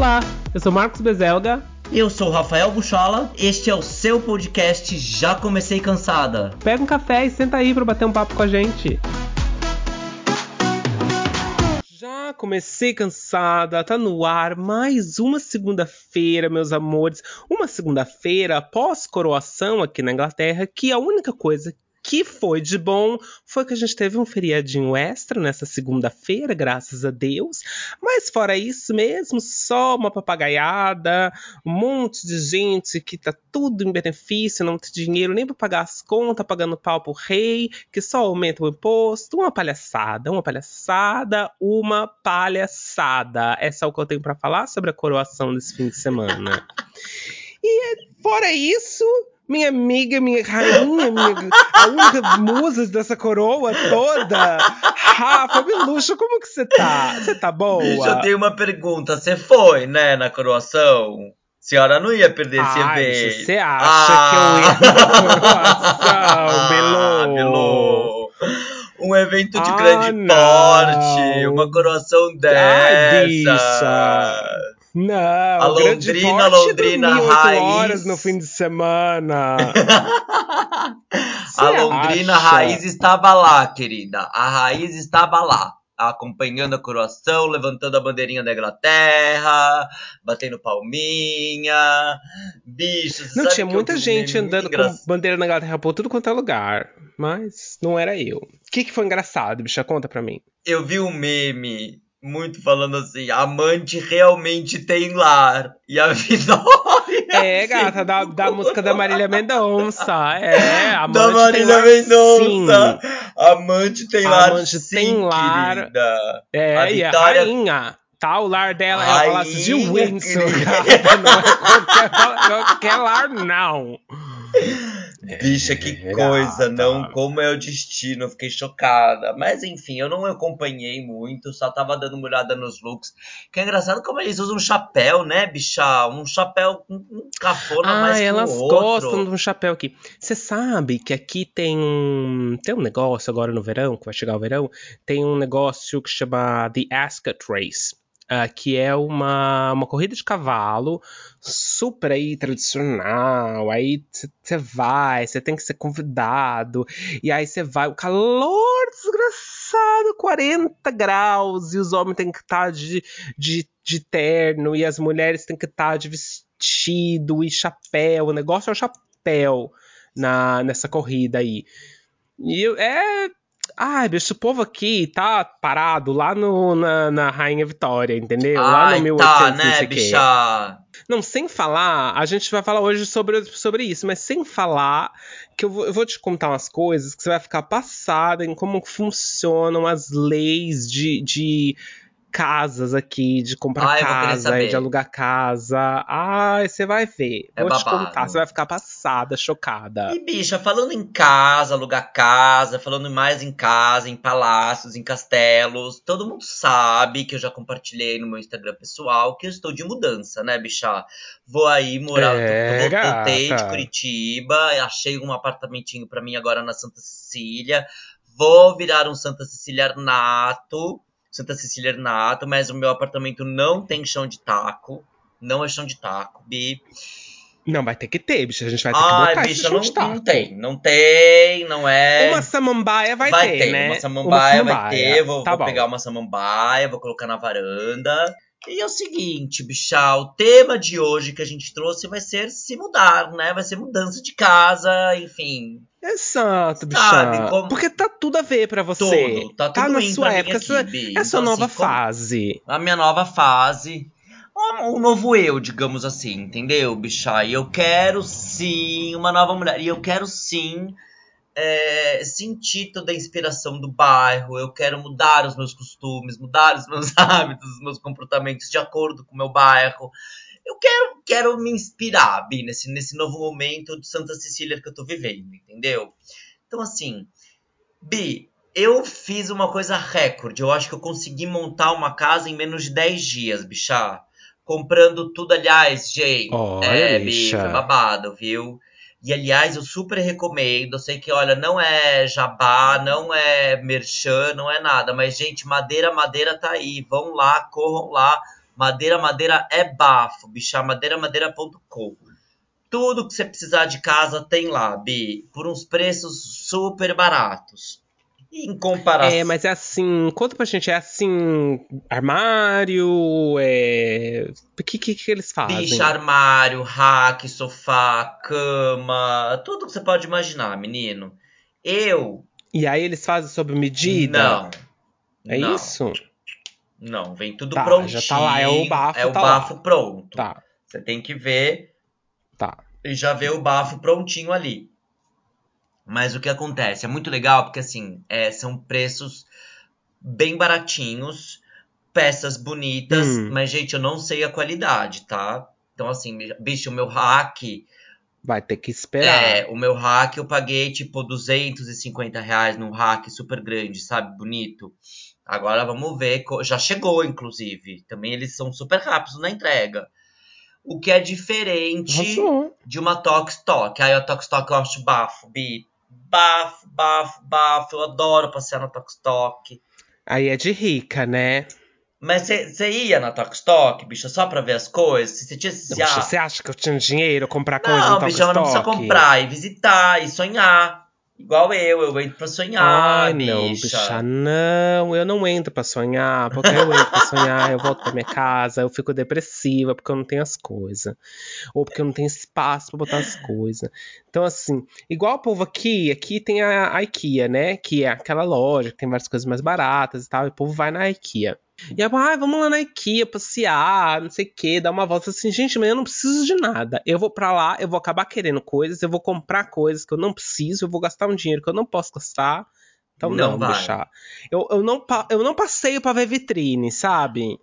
Olá, eu sou Marcos Bezelga. Eu sou Rafael Buchola, este é o seu podcast Já Comecei Cansada. Pega um café e senta aí para bater um papo com a gente. Já comecei cansada, tá no ar mais uma segunda-feira, meus amores. Uma segunda-feira pós-coroação aqui na Inglaterra, que a única coisa que foi de bom foi que a gente teve um feriadinho extra nessa segunda-feira, graças a Deus. Mas fora isso mesmo, só uma papagaiada, um monte de gente que tá tudo em benefício, não tem dinheiro nem para pagar as contas, pagando pau pro rei, que só aumenta o imposto. Uma palhaçada, uma palhaçada, uma palhaçada. É só o que eu tenho para falar sobre a coroação desse fim de semana. E fora isso, minha amiga, minha rainha, minha, a única musa dessa coroa toda. Rafa Belucho, como que você tá? Você tá boa? Deixa eu ter uma pergunta. Você foi, né, na coroação? A senhora não ia perder esse evento. Você acha ah. que eu ia na coroação, Belo? Ah, Belo. Um evento de ah, grande não. porte, uma coroação dessa. Ai, bicha. Não, a Londrina, Londrina raiz. horas no fim de semana. a Londrina acha? raiz estava lá, querida. A raiz estava lá, acompanhando a coroação, levantando a bandeirinha da Inglaterra, batendo palminha. Bichos, Não tinha muita gente andando com bandeira da Inglaterra por tudo quanto é lugar, mas não era eu. O que, que foi engraçado, bicha? Conta pra mim. Eu vi um meme muito falando assim, amante realmente tem lar. E a Vitória. É, gata, da, da música da Marília Mendonça. É, amante da Marília Mendonça. Amante tem lar. Amante sim, tem lar. Querida. É, a e Vitória... a rainha. Tá, o lar dela rainha, é o Palácio de Windsor, gata. Não é qualquer, qualquer lar, não. Bicha, que é, coisa, não como é o destino, eu fiquei chocada. Mas enfim, eu não acompanhei muito, só tava dando uma olhada nos looks. Que é engraçado como eles usam um chapéu, né, bicha? Um chapéu com um cafona ah, mais que elas outro. gostam de um chapéu aqui. Você sabe que aqui tem um, tem um negócio agora no verão, que vai chegar o verão, tem um negócio que chama The Ascot Race uh, que é uma, uma corrida de cavalo super aí tradicional. Aí você vai, você tem que ser convidado, e aí você vai, o calor desgraçado, 40 graus, e os homens têm que estar tá de, de, de terno, e as mulheres têm que estar tá de vestido e chapéu. O negócio é o chapéu na, nessa corrida aí. E é Ai, bicho, o povo aqui tá parado lá no, na, na Rainha Vitória, entendeu? Ai, lá no 1800, tá, né, bicha? Não, sem falar, a gente vai falar hoje sobre, sobre isso, mas sem falar que eu vou, eu vou te contar umas coisas que você vai ficar passada em como funcionam as leis de, de casas aqui, de comprar Ai, casa, de alugar casa. Ai, você vai ver. É Vou babado. te contar, você vai ficar passada, chocada. E, bicha, falando em casa, alugar casa, falando mais em casa, em palácios, em castelos, todo mundo sabe que eu já compartilhei no meu Instagram pessoal que eu estou de mudança, né, bicha? Vou aí morar, é, voltei de Curitiba, achei um apartamentinho para mim agora na Santa Cecília. Vou virar um Santa Cecília nato Santa Cecília Nato, mas o meu apartamento não tem chão de taco. Não é chão de taco, Bi. Não, vai ter que ter, bicha. A gente vai ter Ai, que botar bicha, esse não, de taco. não tem. Não tem, não é. Uma samambaia vai, vai ter, ter, né? Uma samambaia, uma samambaia. vai ter. Vou, tá vou pegar uma samambaia, vou colocar na varanda. E é o seguinte, bicha, o tema de hoje que a gente trouxe vai ser se mudar, né? Vai ser mudança de casa, enfim. Exato, bicha. Como... Porque tá tudo a ver para você. Tudo, tá tudo tá na sua época, aqui, sua... é a sua então, nova assim, fase. A minha nova fase. Um, um novo eu, digamos assim, entendeu, bicha? E eu quero sim uma nova mulher. E eu quero sim é, sentir toda a inspiração do bairro, eu quero mudar os meus costumes, mudar os meus hábitos, os meus comportamentos de acordo com o meu bairro. Eu quero, quero me inspirar, Bi, nesse, nesse novo momento de Santa Cecília que eu tô vivendo, entendeu? Então, assim, Bi, eu fiz uma coisa recorde. Eu acho que eu consegui montar uma casa em menos de 10 dias, bichá. Comprando tudo, aliás, gente. Olha, é, bicha. Bi, foi babado, viu? E aliás, eu super recomendo. Eu sei que, olha, não é jabá, não é merchan, não é nada. Mas, gente, madeira, madeira tá aí. Vão lá, corram lá. Madeira, madeira é bafo, bicha, madeiramadeira.com. Tudo que você precisar de casa tem lá, Bi, por uns preços super baratos. Em comparação. É, mas é assim, conta pra gente, é assim, armário, é... O que, que, que eles fazem? Bicha, armário, rack, sofá, cama, tudo que você pode imaginar, menino. Eu. E aí eles fazem sob medida? Não. É não, isso? Não, vem tudo Tá, prontinho. já tá lá, é o bafo, É o tá bafo lá. pronto. Tá, Você tem que ver tá. e já ver o bafo prontinho ali. Mas o que acontece? É muito legal porque assim, é, são preços bem baratinhos, peças bonitas, Hum. mas gente, eu não sei a qualidade, tá? Então assim, bicho, o meu hack, Vai ter que esperar. é, o meu hack eu paguei tipo 250 reais num hack super grande, sabe? Bonito. Agora vamos ver, já chegou inclusive. Também eles são super rápidos na entrega. O que é diferente Arrasou. de uma Tox Talk. Aí a Tox Talk eu acho bafo, Bi. Bafo, bafo, bafo. Eu adoro passear na Talk. Aí é de rica, né? Mas você ia na Talk, bicha, só pra ver as coisas? Você tinha esse Você acha que eu tinha dinheiro comprar coisa Não, no bicha, mas não precisa comprar e visitar e sonhar. Igual eu, eu entro pra sonhar, Ai, não, bicha. bicha, não, eu não entro pra sonhar, porque eu entro pra sonhar, eu volto pra minha casa, eu fico depressiva porque eu não tenho as coisas, ou porque eu não tenho espaço pra botar as coisas. Então, assim, igual o povo aqui, aqui tem a, a IKEA, né, que é aquela loja que tem várias coisas mais baratas e tal, e o povo vai na IKEA. E aí, ah, vamos lá na IKEA passear, não sei o que, dar uma volta assim, gente, mas eu não preciso de nada. Eu vou pra lá, eu vou acabar querendo coisas, eu vou comprar coisas que eu não preciso, eu vou gastar um dinheiro que eu não posso gastar. Então Não não, vai. deixar. Eu, eu, não, eu não passeio pra ver vitrine, sabe?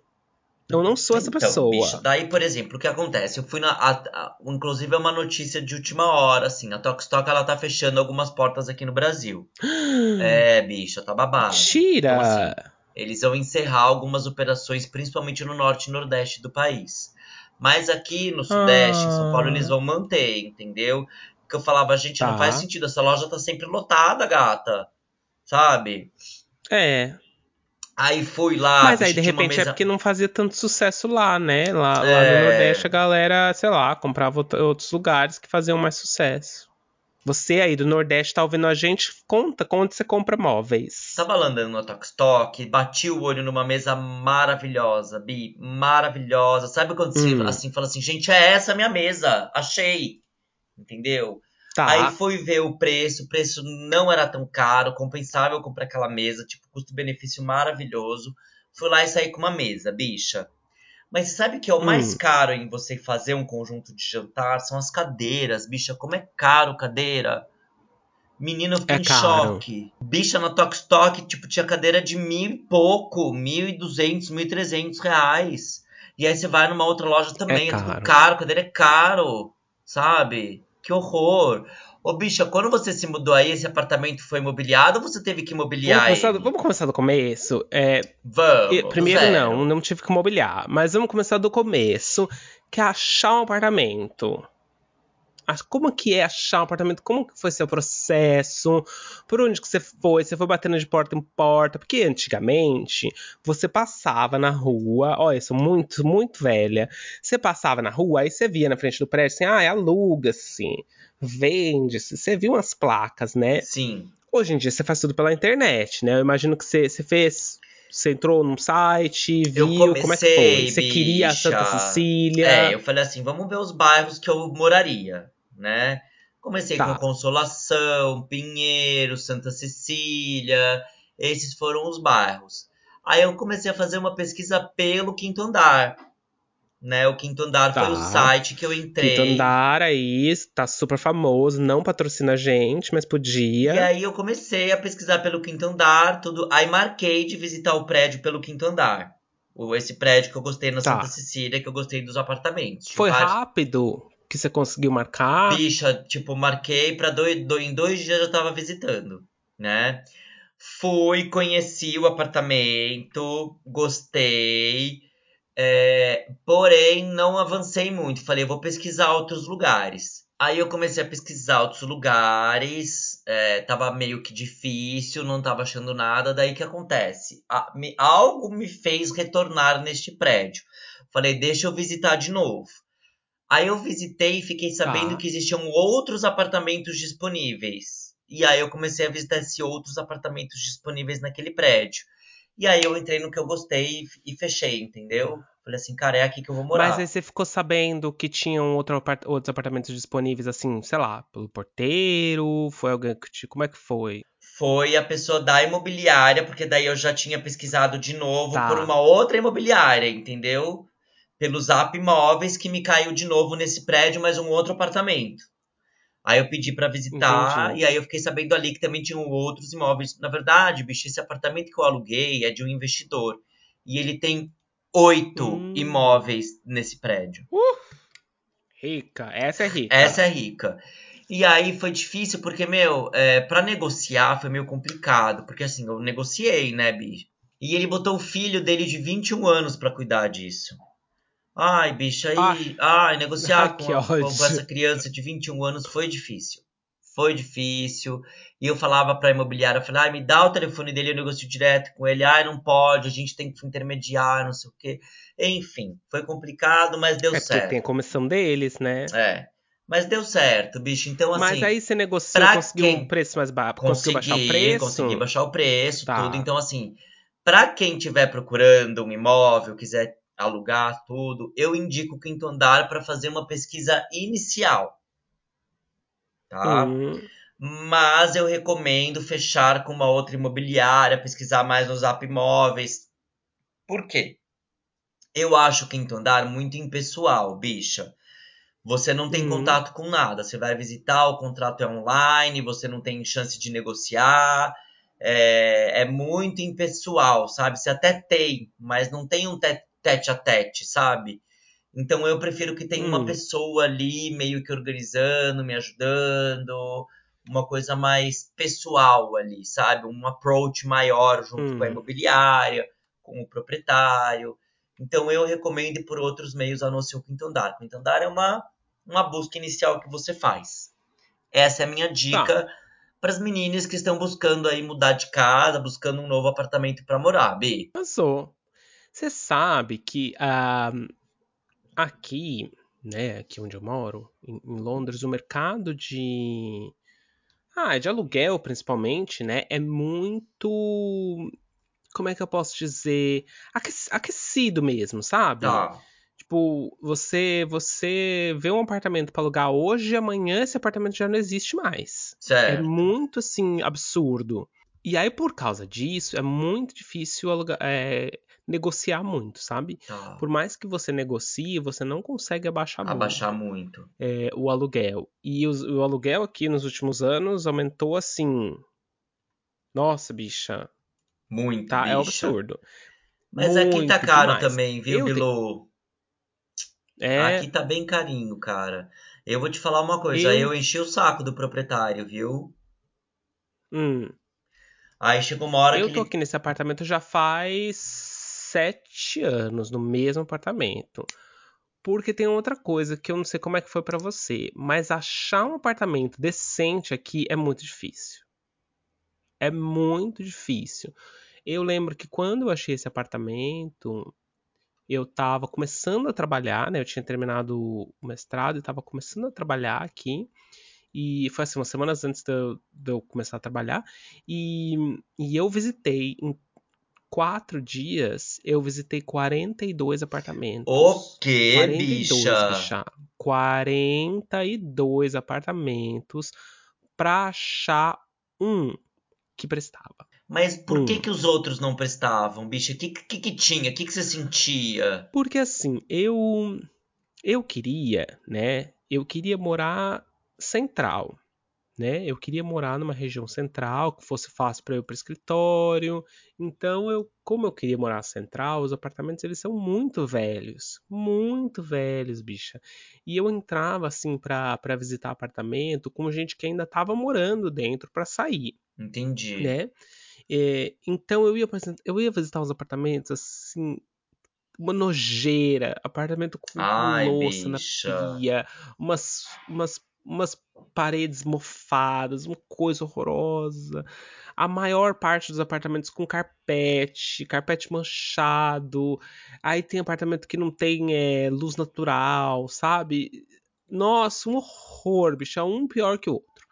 Eu não sou essa Então, pessoa. bicha, daí, por exemplo, o que acontece? Eu fui na. a- a- inclusive, é uma notícia de última hora, assim. A Tox Talk ela tá fechando algumas portas aqui no Brasil. É, bicha, tá babado. Mentira! Então, assim, eles vão encerrar algumas operações, principalmente no norte e nordeste do país. Mas aqui no sudeste, em São Paulo, Ah. eles vão manter, entendeu? Porque eu falava, gente, não Tá. faz sentido, essa loja tá sempre lotada, gata. Sabe? é. Aí fui lá, Mas aí, de repente, é mesa- porque não fazia tanto sucesso lá, né? Lá, lá É. no Nordeste, a galera, sei lá, comprava out- outros lugares que faziam mais sucesso. Você aí do Nordeste tá ouvindo a gente? Conta onde você compra móveis. Tava lá andando no Tokstok, bati o olho numa mesa maravilhosa, Bi, maravilhosa. Sabe quando você Hum. assim fala assim, gente, é essa a minha mesa, achei. Entendeu? Tá. Aí fui ver o preço, o preço não era tão caro, compensável comprar aquela mesa, tipo, custo-benefício maravilhoso. Fui lá e saí com uma mesa, bicha. Mas sabe que é o mais Hum. caro em você fazer um conjunto de jantar? São as cadeiras, bicha. Como é caro cadeira? Menina, eu É em choque. Bicha, na Tokstok, tipo, tinha cadeira de mil e pouco, mil e duzentos, mil e trezentos reais. E aí você vai numa outra loja também, é, tudo caro. caro, cadeira é caro, sabe? Que horror. Ô, bicha, quando você se mudou aí, esse apartamento foi imobiliado ou você teve que Vamos imobiliar começar, ele? do, vamos começar do começo. É, Vamos, primeiro, zero. não, não tive que mobiliar. Mas vamos começar do começo, que é achar um apartamento. Como que é achar um apartamento? Como que foi seu processo? Por onde que você foi? Você foi batendo de porta em porta? Porque antigamente você passava na rua, olha, eu sou muito, muito velha. Você passava na rua, aí você via na frente do prédio assim, ah, aluga-se, vende-se. Você viu umas placas, né? Sim. Hoje em dia você faz tudo pela internet, né? Eu imagino que você, você fez. Você entrou num site, viu como é que comecei, foi? Você queria a Santa bicha. Cecília. É, eu falei assim, vamos ver os bairros que eu moraria, né? Comecei Tá. com Consolação, Pinheiro, Santa Cecília, esses foram os bairros. Aí eu comecei a fazer uma pesquisa pelo Quinto Andar, né? O Quinto Andar Tá. foi o site que eu entrei. Quinto andar aí, tá super famoso, não patrocina a gente, mas podia. E aí eu comecei a pesquisar pelo Quinto Andar, tudo. Aí marquei de visitar o prédio pelo Quinto Andar. Esse prédio que eu gostei na Tá. Santa Cecília, que eu gostei dos apartamentos. Foi vários- rápido que você conseguiu marcar. Bicha, tipo, marquei pra dois, dois, em dois dias eu já tava visitando, né? Fui, conheci o apartamento, gostei, é, porém não avancei muito. Falei, vou pesquisar outros lugares. Aí eu comecei a pesquisar outros lugares, é, tava meio que difícil, não tava achando nada. Daí que acontece? A- me- algo me fez retornar neste prédio. Falei, deixa eu visitar de novo. Aí eu visitei e fiquei sabendo Tá. que existiam outros apartamentos disponíveis. E aí eu comecei a visitar esses outros apartamentos disponíveis naquele prédio. E aí eu entrei no que eu gostei e- fechei, entendeu? Falei assim, cara, é aqui que eu vou morar. Mas aí você ficou sabendo que tinham outro apart- outros apartamentos disponíveis, assim, sei lá, pelo porteiro? Foi alguém que te. Como é que foi? Foi a pessoa da imobiliária, porque daí eu já tinha pesquisado de novo Tá. por uma outra imobiliária, entendeu? Pelo Zap Imóveis que me caiu de novo nesse prédio, mas um outro apartamento. Aí eu pedi pra visitar Entendi. e aí eu fiquei sabendo ali que também tinham outros imóveis. Na verdade, bicho, esse apartamento que eu aluguei é de um investidor e ele tem oito Hum. imóveis nesse prédio. Rica, essa é rica. Essa é rica. E aí foi difícil porque, meu, é, para negociar foi meio complicado. Porque assim, eu negociei, né, bicho? E ele botou o filho dele de 21 anos pra cuidar disso. Ai, bicho, aí. Ai, negociar Ai, com, que a- com- ódio. com essa criança de 21 anos foi difícil. Foi difícil. E eu falava pra imobiliária, eu falei, ai, me dá o telefone dele, eu negocio direto com ele. Ai, não pode, a gente tem que intermediar, não sei o quê. Enfim, foi complicado, mas deu É porque certo. tem a comissão deles, né? É. Mas deu certo, bicho. Então, assim. Mas aí você negociou, pra conseguiu quem- um preço mais baixo, conseguiu baixar o Consegui, preço? consegui baixar o preço, Tá. tudo. Então, assim, pra quem estiver procurando um imóvel, quiser alugar tudo, eu indico o quinto andar para fazer uma pesquisa inicial. Tá? Hum, Mas eu recomendo fechar com uma outra imobiliária, pesquisar mais no Zap Imóveis. Por quê? Eu acho o quinto andar muito impessoal, bicha. Você não tem Hum. contato com nada. Você vai visitar, o contrato é online, você não tem chance de negociar. É, é muito impessoal, sabe? Você até tem, mas não tem um te- tete a tete, sabe? Então eu prefiro que tenha uma Hum. pessoa ali meio que organizando, me ajudando, uma coisa mais pessoal ali, sabe? Um approach maior junto com a Hum. imobiliária, com o proprietário. Então eu recomendo por outros meios a não ser o quinto andar. O quinto andar é uma, uma busca inicial que você faz. Essa é a minha dica para as meninas que estão buscando aí mudar de casa, buscando um novo apartamento para morar, B. Passou. Você sabe que ah, aqui, né, aqui onde eu moro, em, em Londres, o mercado de ah, de aluguel principalmente, né, é muito como é que eu posso dizer, Aquec- aquecido mesmo, sabe? Tá, Tipo, você você vê um apartamento pra alugar hoje e amanhã esse apartamento já não existe mais. É certo. muito assim absurdo. E aí por causa disso é muito difícil é, negociar muito, sabe? Tá. Por mais que você negocie, você não consegue abaixar, Abaixar muito muito. é, o aluguel. E os- o aluguel aqui nos últimos anos aumentou assim. Nossa, bicha, Muito, tá? É um bicha. absurdo. Mas aqui tá Muito caro demais. também, viu, Eu te-? É, Aqui tá bem carinho, cara. Eu vou te falar uma coisa, Eu- eu enchi o saco do proprietário, viu? hum, Aí chegou uma hora eu que tô ele... aqui nesse apartamento já faz sete anos, no mesmo apartamento. Porque tem outra coisa que eu não sei como é que foi pra você, mas achar um apartamento decente aqui é muito difícil. É muito difícil. Eu lembro que quando eu achei esse apartamento, eu tava começando a trabalhar, né? Eu tinha terminado o mestrado e tava começando a trabalhar aqui. E foi assim, umas semanas antes de eu, de eu começar a trabalhar. E, e eu visitei, em quatro dias, eu visitei 42 apartamentos. O quê, 42, bicha? bicha. 42 apartamentos pra achar um que prestava. Mas por que que os outros não prestavam, bicha? O que, que que tinha? O que que você sentia? Porque assim, eu eu queria, né? Eu queria morar central, né? Eu queria morar numa região central que fosse fácil para eu ir para escritório. Então, eu, como eu queria morar central, os apartamentos eles são muito velhos, muito velhos, bicha. E eu entrava assim para para visitar apartamento com gente que ainda tava morando dentro para sair, Entendi. né? É, então eu ia, eu ia visitar os apartamentos assim, uma nojeira, apartamento com Ai, louça na bicha. pia, umas, umas, umas paredes mofadas, uma coisa horrorosa. A maior parte dos apartamentos com carpete, carpete manchado. Aí tem apartamento que não tem é, luz natural, sabe? Nossa, um horror, bicho. É um pior que o outro.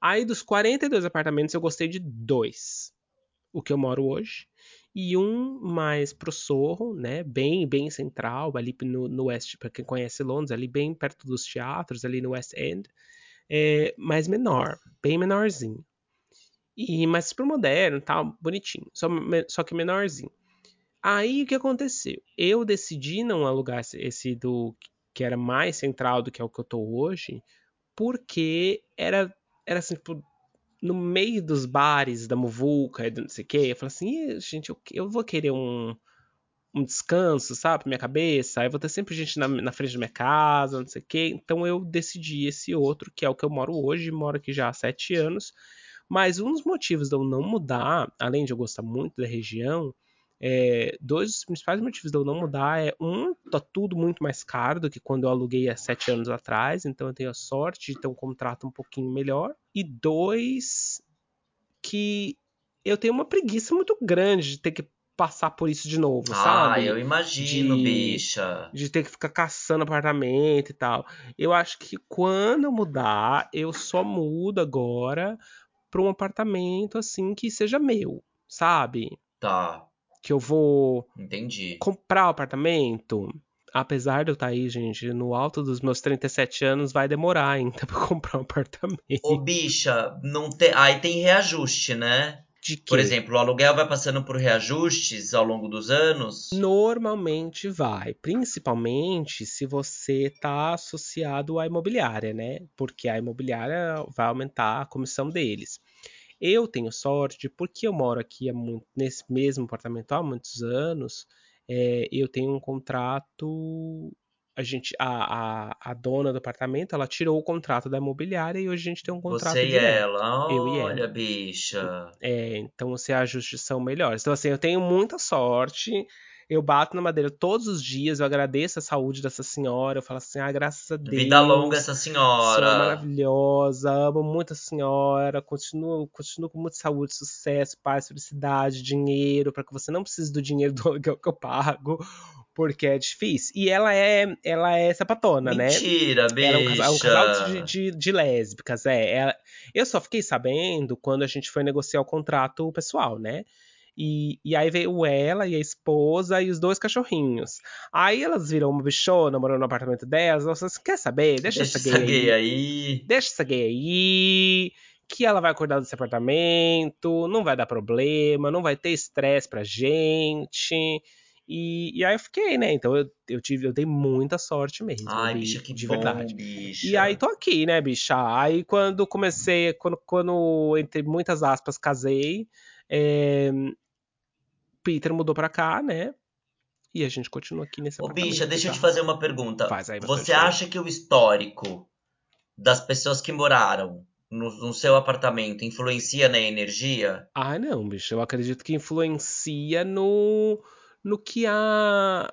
Aí dos 42 apartamentos eu gostei de dois. O que eu moro hoje e um mais pro Sorro, né? Bem, bem central, ali no, no West, para quem conhece Londres, ali bem perto dos teatros, ali no West End, é, mais menor, bem menorzinho. E mais pro moderno, tal, bonitinho, só, só que menorzinho. Aí o que aconteceu? Eu decidi não alugar esse do que era mais central do que é o que eu tô hoje, porque era era assim, tipo, no meio dos bares da Muvuca e não sei o quê, eu falei assim, gente, eu, eu vou querer um, um descanso, sabe, pra minha cabeça, aí vou ter sempre gente na, na frente da minha casa, não sei o quê, então eu decidi esse outro, que é o que eu moro hoje, moro aqui já há sete anos, mas um dos motivos de eu não mudar, além de eu gostar muito da região, é, dois principais motivos de eu não mudar é um, tá tudo muito mais caro do que quando eu aluguei há sete anos atrás, então eu tenho a sorte de ter um contrato um pouquinho melhor. E dois, que eu tenho uma preguiça muito grande de ter que passar por isso de novo, ah, sabe? Ah, eu imagino, de, bicha. De ter que ficar caçando apartamento e tal. Eu acho que quando eu mudar, eu só mudo agora para um apartamento assim que seja meu, sabe? Tá que eu vou Entendi. comprar o um apartamento, apesar de eu estar tá aí, gente, no alto dos meus 37 anos, vai demorar ainda pra comprar um apartamento. Ô, bicha, não te... aí tem reajuste, né? Por exemplo, o aluguel vai passando por reajustes ao longo dos anos? Normalmente vai, principalmente se você está associado à imobiliária, né? Porque a imobiliária vai aumentar a comissão deles. Eu tenho sorte, porque eu moro aqui muito, nesse mesmo apartamento há muitos anos, é, eu tenho um contrato. A gente, a, a, a, dona do apartamento, ela tirou o contrato da imobiliária e hoje a gente tem um contrato Você direto. e ela, eu e olha, ela. bicha. É, então, as ajustes são melhores. Então, assim, eu tenho muita sorte eu bato na madeira todos os dias, eu agradeço a saúde dessa senhora, eu falo assim, ah, graças a Deus. Vida longa essa senhora. Senhora maravilhosa, amo muito a senhora, continuo, continuo com muita saúde, sucesso, paz, felicidade, dinheiro, para que você não precise do dinheiro do aluguel que eu pago, porque é difícil. E ela é, ela é sapatona, Mentira, né? Mentira, bicha. Ela é um casal, um casal de, de, de, lésbicas, é. Ela, eu só fiquei sabendo quando a gente foi negociar o contrato pessoal, né? E, e aí veio ela e a esposa e os dois cachorrinhos. Aí elas viram uma bichona morando no apartamento delas. Elas falaram assim: quer saber? Deixa, Deixa essa gay, gay aí. aí. Deixa essa gay aí. Que ela vai cuidar desse apartamento, não vai dar problema, não vai ter estresse pra gente. E, e, aí eu fiquei, né? Então eu, eu tive, eu dei muita sorte mesmo. Ai, bicha, que de bom, verdade. bicha. E aí tô aqui, né, bicha? Aí quando comecei, quando, quando entre muitas aspas, casei, é, Peter mudou pra cá, né? E a gente continua aqui nesse Ô, bicha, deixa tá? eu te fazer uma pergunta. Faz aí Você acha que o histórico das pessoas que moraram no, no, seu apartamento influencia na energia? Ah, não, bicho. Eu acredito que influencia no, no que a.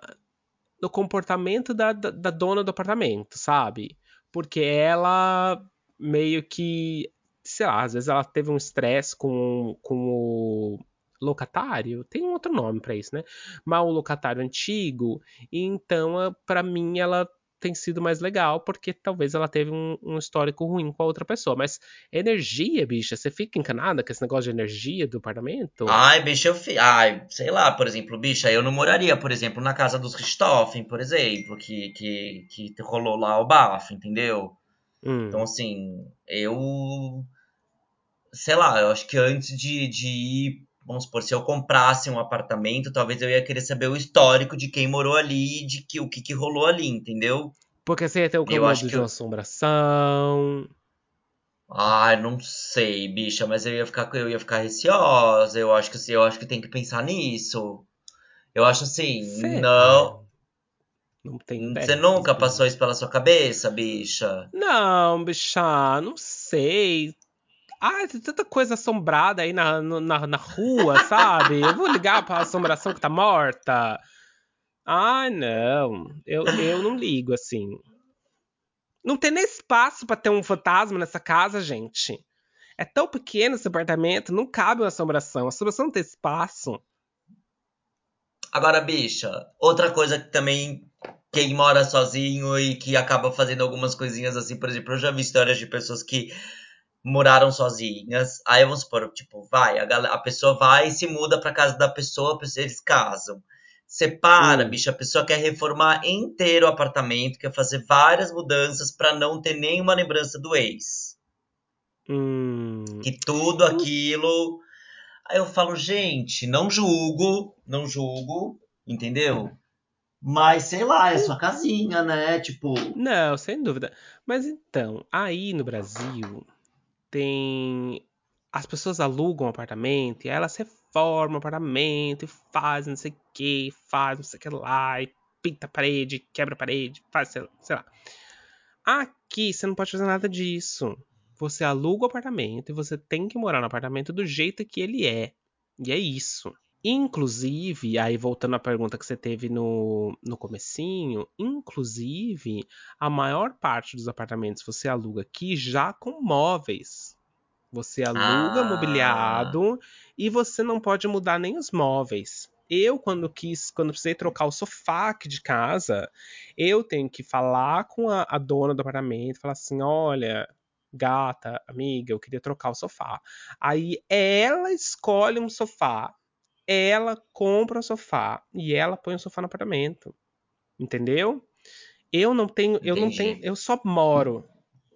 no comportamento da, da, da dona do apartamento, sabe? Porque ela meio que. Sei lá, às vezes ela teve um estresse com, com o locatário, tem um outro nome para isso, né? Mas o locatário antigo, então para mim ela tem sido mais legal, porque talvez ela teve um, um, histórico ruim com a outra pessoa. Mas energia, bicha, você fica encanada com esse negócio de energia do apartamento? Ai, bicha, eu fi... Ai, sei lá, por exemplo, bicha, eu não moraria, por exemplo, na casa dos Richthofen, por exemplo, que, que, que rolou lá o bafo, entendeu? Hum. Então, assim, eu. Sei lá, eu acho que antes de, de ir vamos supor, se eu comprasse um apartamento, talvez eu ia querer saber o histórico de quem morou ali, de que o que, que rolou ali, entendeu? Porque você ia ter o Eu acho comando de eu- uma assombração. Ai, não sei, bicha, mas eu ia ficar, eu ia ficar receosa. Eu acho que assim, eu acho que tem que pensar nisso. Eu acho assim, Cê- não. Não tem ideia. Você nunca passou isso pela sua cabeça, bicha? Não, bicha, não sei. Ah, tem tanta coisa assombrada aí na, na, na rua, sabe? Eu vou ligar pra assombração que tá morta. Ah, não. Eu, eu não ligo assim. Não tem nem espaço para ter um fantasma nessa casa, gente. É tão pequeno esse apartamento, não cabe uma assombração. A assombração não tem espaço. Agora, bicha, outra coisa que também quem mora sozinho e que acaba fazendo algumas coisinhas assim, por exemplo, eu já vi histórias de pessoas que moraram sozinhas. Aí vamos supor, tipo, vai, a, a pessoa vai e se muda pra casa da pessoa, eles casam. Separa, Hum. bicho, a pessoa quer reformar inteiro o apartamento, quer fazer várias mudanças pra não ter nenhuma lembrança do ex. Hum. Que tudo aquilo. Aí eu falo, gente, não julgo, não julgo, entendeu? Mas sei lá, é sua casinha, né? Tipo, Não, sem dúvida. Mas então, aí no Brasil tem. As pessoas alugam um apartamento e elas reformam o apartamento e fazem não sei o que, fazem não sei o que lá, e pinta a parede, quebra a parede, faz sei sei lá. Aqui você não pode fazer nada disso. Você aluga o apartamento e você tem que morar no apartamento do jeito que ele é. E é isso. Inclusive, aí voltando à pergunta que você teve no, no comecinho, inclusive, a maior parte dos apartamentos você aluga aqui já com móveis. Você aluga Ah. mobiliado e você não pode mudar nem os móveis. Eu, quando quis, quando precisei trocar o sofá aqui de casa, eu tenho que falar com a, a dona do apartamento, falar assim, olha, gata, amiga, eu queria trocar o sofá. Aí ela escolhe um sofá, ela compra o sofá e ela põe o sofá no apartamento. Entendeu? Eu não tenho, eu não Entendi. tenho, eu só moro,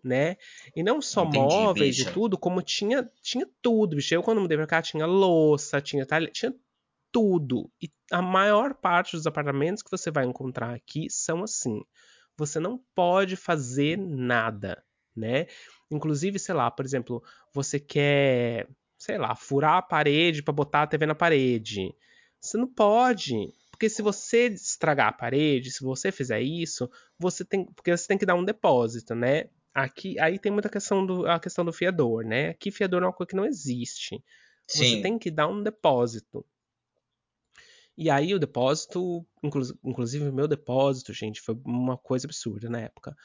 né? E não só Entendi, móveis bicha. e tudo, como tinha, tinha tudo, bicho. Eu quando mudei pra cá tinha louça, tinha talher, tinha tudo. E a maior parte dos apartamentos que você vai encontrar aqui são assim. Você não pode fazer nada, né? Inclusive, sei lá, por exemplo, você quer, sei lá, furar a parede pra botar a TV na parede. Você não pode. Porque se você estragar a parede, se você fizer isso, você tem, porque você tem que dar um depósito, né? Aqui, aí tem muita questão do, a questão do fiador, né? Aqui fiador é uma coisa que não existe. Você Sim. tem que dar um depósito. E aí o depósito, inclu- inclusive o meu depósito, gente, foi uma coisa absurda na época.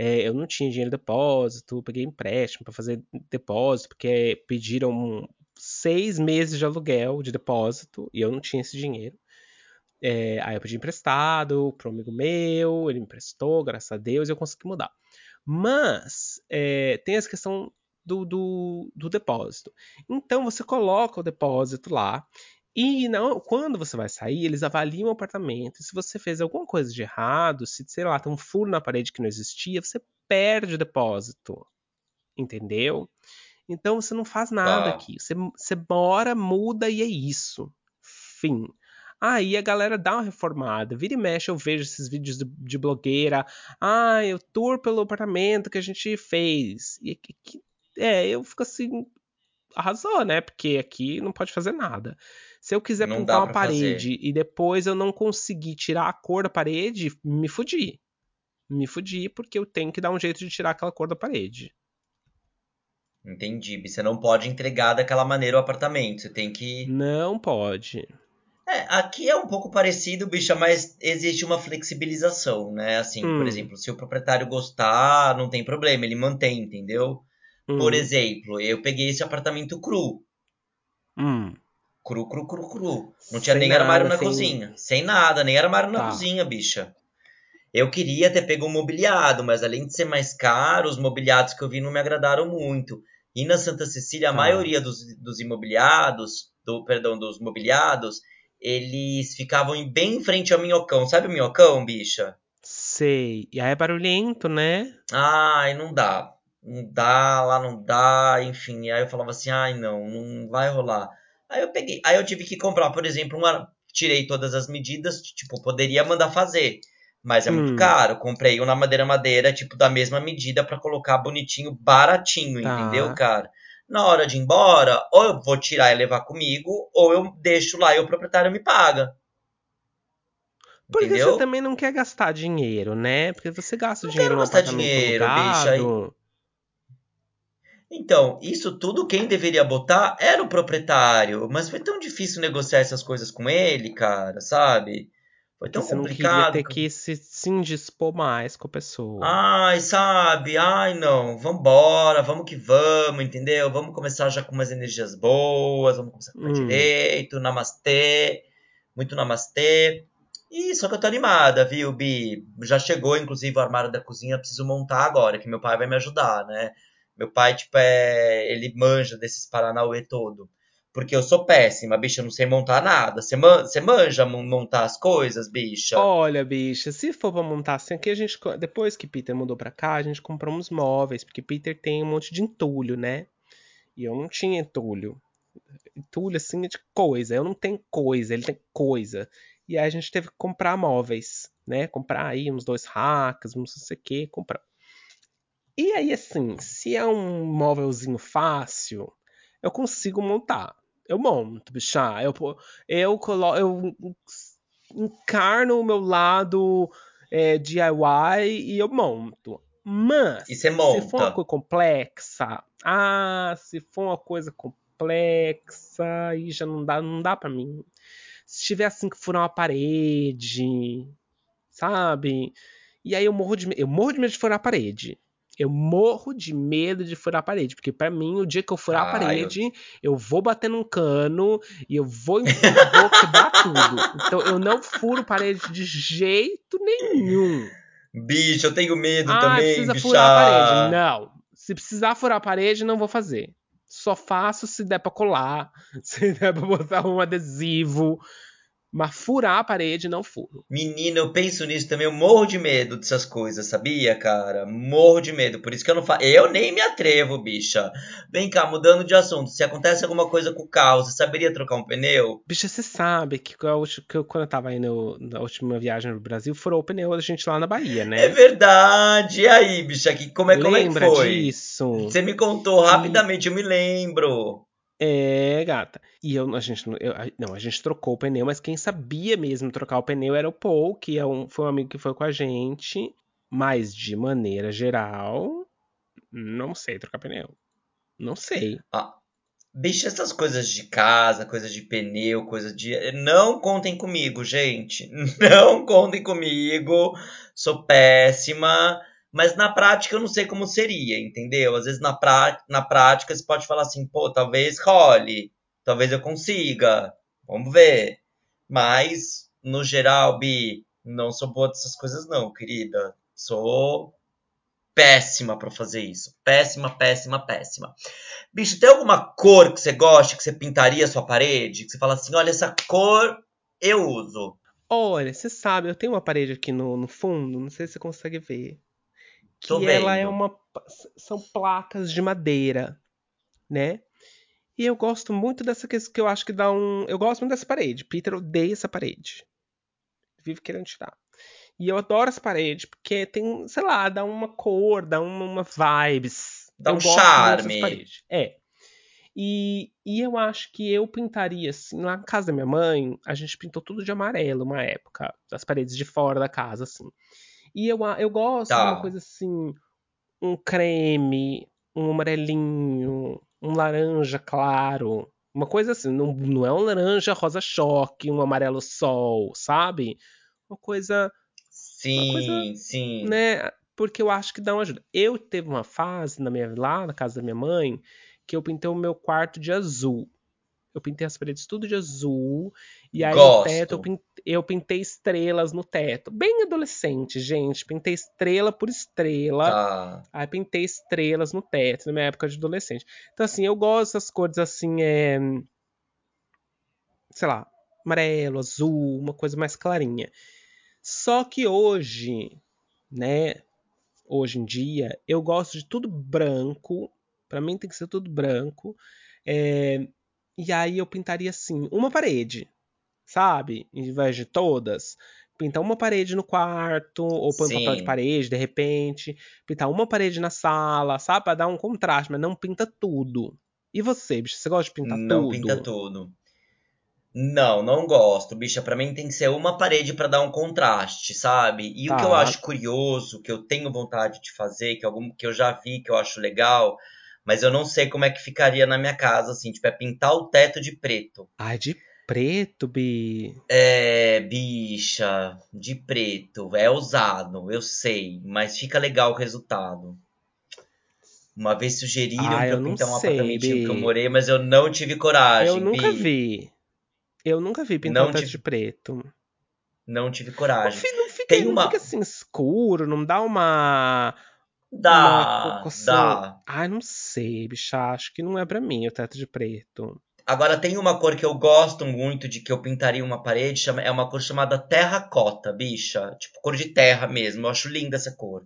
É, eu não tinha dinheiro de depósito, peguei empréstimo para fazer depósito, porque pediram seis meses de aluguel de depósito e eu não tinha esse dinheiro. É, aí eu pedi emprestado para um amigo meu, ele me emprestou, graças a Deus, e eu consegui mudar. Mas é, tem essa questão do, do, do depósito. Então você coloca o depósito lá e não, quando você vai sair, eles avaliam o apartamento. E se você fez alguma coisa de errado, se, sei lá, tem um furo na parede que não existia, você perde o depósito. Entendeu? Então você não faz nada Tá. aqui. Você, você mora, muda e é isso. Fim. Aí a galera dá uma reformada. Vira e mexe, eu vejo esses vídeos de, de blogueira. Ah, eu tour pelo apartamento que a gente fez. E é, eu fico assim. Arrasou, né? Porque aqui não pode fazer nada. Se eu quiser Não pintar uma pra fazer. parede e depois eu não conseguir tirar a cor da parede, me fudi. Me fudi porque eu tenho que dar um jeito de tirar aquela cor da parede. Entendi. Você não pode entregar daquela maneira o apartamento. Você tem que. Não pode. É, aqui é um pouco parecido, bicha, mas existe uma flexibilização, né? Assim, por Hum. exemplo, se o proprietário gostar, não tem problema, ele mantém, entendeu? Por Hum, exemplo, eu peguei esse apartamento cru. hum. Cru, cru, cru, cru. Não tinha Sem nem armário nada, na sem- cozinha. Sem nada, nem armário na Tá. cozinha, bicha. Eu queria ter pego um mobiliado, mas além de ser mais caro, os mobiliados que eu vi não me agradaram muito. E na Santa Cecília, a Tá. maioria dos, dos imobiliados, do, perdão, dos mobiliados, eles ficavam em- bem em frente ao minhocão. Sabe o minhocão, bicha? Sei. E aí é barulhento, né? Ai, não dá. Não dá, lá não dá, enfim. Aí eu falava assim, ai não, não vai rolar. Aí eu peguei, aí eu tive que comprar, por exemplo, uma, tirei todas as medidas, tipo, poderia mandar fazer, mas é muito Hum. caro. Comprei um na madeira madeira, tipo, da mesma medida pra colocar bonitinho, baratinho, Tá. entendeu, cara? Na hora de ir embora, ou eu vou tirar e levar comigo, ou eu deixo lá e o proprietário me paga. Porque Entendeu? você também não quer gastar dinheiro, né? Porque você gasta Não dinheiro quero gastar apartamento dinheiro, bicha, aí- alugado. Então, isso tudo quem deveria botar era o proprietário, mas foi tão difícil negociar essas coisas com ele, cara, sabe? Foi tão Você complicado. queria ter que se, se indispor mais com a pessoa. Ai, sabe? Ai, não. Vambora, vamos que vamos, entendeu? Vamos começar já com umas energias boas, vamos começar com o Hum. direito, namastê, muito namastê. E só que eu tô animada, viu, Bi? Já chegou, inclusive, o armário da cozinha, preciso montar agora, que meu pai vai me ajudar, né? Meu pai, tipo, é. Ele manja desses Paranauê todo. Porque eu sou péssima, bicha, eu não sei montar nada. Você man... manja mon- montar as coisas, bicha? Olha, bicha, se for pra montar assim, aqui a gente. Depois que Peter mudou pra cá, a gente comprou uns móveis, porque Peter tem um monte de entulho, né? E eu não tinha entulho. Entulho, assim, é de coisa. Eu não tenho coisa, ele tem coisa. E aí a gente teve que comprar móveis, né? Comprar aí uns dois racks, não sei o que, comprar. E aí, assim, se é um móvelzinho fácil, eu consigo montar. Eu monto, bicha. Eu, eu, colo, eu encarno o meu lado é, DIY e eu monto. Mas, se for uma coisa complexa, ah, se for uma coisa complexa, aí já não dá, não dá para mim. Se tiver assim que furar uma parede, sabe? E aí eu morro de eu morro de medo de furar a parede. Eu morro de medo de furar a parede, porque pra mim, o dia que eu furar a Ah, eu- parede, eu vou bater num cano e eu vou, vou quebrar tudo. Então eu não furo parede de jeito nenhum. Bicho, eu tenho medo Ah, também, precisa bicha. furar a parede. Não. Se precisar furar a parede, não vou fazer. Só faço se der pra colar, se der pra botar um adesivo. Mas furar a parede, não furo. Menina, eu penso nisso também, eu morro de medo dessas coisas, sabia, cara? Morro de medo, por isso que eu não faço. Eu nem me atrevo, bicha. Vem cá, mudando de assunto. Se acontece alguma coisa com o carro, você saberia trocar um pneu? Bicha, você sabe que, ulti- que eu- quando eu tava indo na última viagem no Brasil, furou o pneu da gente lá na Bahia, né? É verdade. E aí, bicha, que, como, é, como é que Lembra foi? disso? Você me contou rapidamente, eu me lembro. É, gata. E eu, a gente, eu- não, a gente trocou o pneu, mas quem sabia mesmo trocar o pneu era o Paul, que é um, foi um amigo que foi com a gente. Mas, de maneira geral, não sei trocar pneu. Não sei. Ah, bicha, essas coisas de casa, coisas de pneu, coisas de. Não contem comigo, gente. Não contem comigo. Sou péssima. Mas na prática eu não sei como seria, entendeu? Às vezes na, prá na prática você pode falar assim, pô, talvez role, talvez eu consiga, vamos ver. Mas, no geral, Bi, não sou boa dessas coisas não, querida. Sou péssima pra fazer isso. Péssima, péssima, péssima. Bicho, tem alguma cor que você gosta, que você pintaria a sua parede? Que você fala assim, olha, essa cor eu uso. Olha, você sabe, eu tenho uma parede aqui no, no fundo, não sei se você consegue ver. Que Tô ela é vendo. uma. São placas de madeira, né? E eu gosto muito dessa que que eu acho que dá um. Eu gosto muito dessa parede. Peter odeia essa parede. Vive querendo tirar. E eu adoro essa parede, porque tem, sei lá, dá uma cor, dá uma, uma vibes. Dá eu um charme. É. E, e eu acho que eu pintaria assim. Lá na casa da minha mãe, a gente pintou tudo de amarelo uma época. Das paredes de fora da casa, assim. E eu, eu gosto de Tá. uma coisa assim. Um creme, um amarelinho, um laranja claro. Uma coisa assim. Não, não é um laranja rosa choque, um amarelo sol, sabe? Uma coisa Sim, coisa, sim. né? Porque eu acho que dá uma ajuda. Eu teve uma fase na minha, lá na casa da minha mãe que eu pintei o meu quarto de azul. Eu pintei as paredes tudo de azul. E aí Gosto. o teto, eu pintei, eu pintei estrelas no teto. Bem adolescente, gente. Pintei estrela por estrela. Tá. Aí pintei estrelas no teto, na minha época de adolescente. Então, assim, eu gosto dessas cores assim, é. Sei lá, amarelo, azul, uma coisa mais clarinha. Só que hoje, né? Hoje em dia, eu gosto de tudo branco. Pra mim tem que ser tudo branco. É, E aí eu pintaria assim, uma parede, sabe? Em vez de todas. Pintar uma parede no quarto, ou põe um papel de parede, de repente. Pintar uma parede na sala, sabe? Pra dar um contraste, mas não pinta tudo. E você, bicho? Você gosta de pintar Não tudo? pinta tudo. Não, não gosto, bicha. Pra mim tem que ser uma parede pra dar um contraste, sabe? E o que eu Tá. acho curioso, que eu tenho vontade de fazer, que, algum, que eu já vi, que eu acho legal, mas eu não sei como é que ficaria na minha casa, assim, tipo, é pintar o teto de preto. Ai, de preto, Bi? É, bicha, de preto. É usado, eu sei, mas fica legal o resultado. Uma vez sugeriram Ah, pra eu eu pintar um sei, apartamentinho que eu Bi. morei, mas eu não tive Eu coragem, nunca Bi. vi. Eu nunca vi pintar o Não teto de tive, preto. não tive coragem. não fica, Tem não fica uma. assim escuro, não dá uma uma Dá, cocção. dá. Ai, não sei, bicha, acho que não é pra mim o teto de preto. Agora tem uma cor que eu gosto muito de que eu pintaria uma parede, chama- é uma cor chamada terracota, bicha. Tipo, cor de terra mesmo. Eu acho linda essa cor.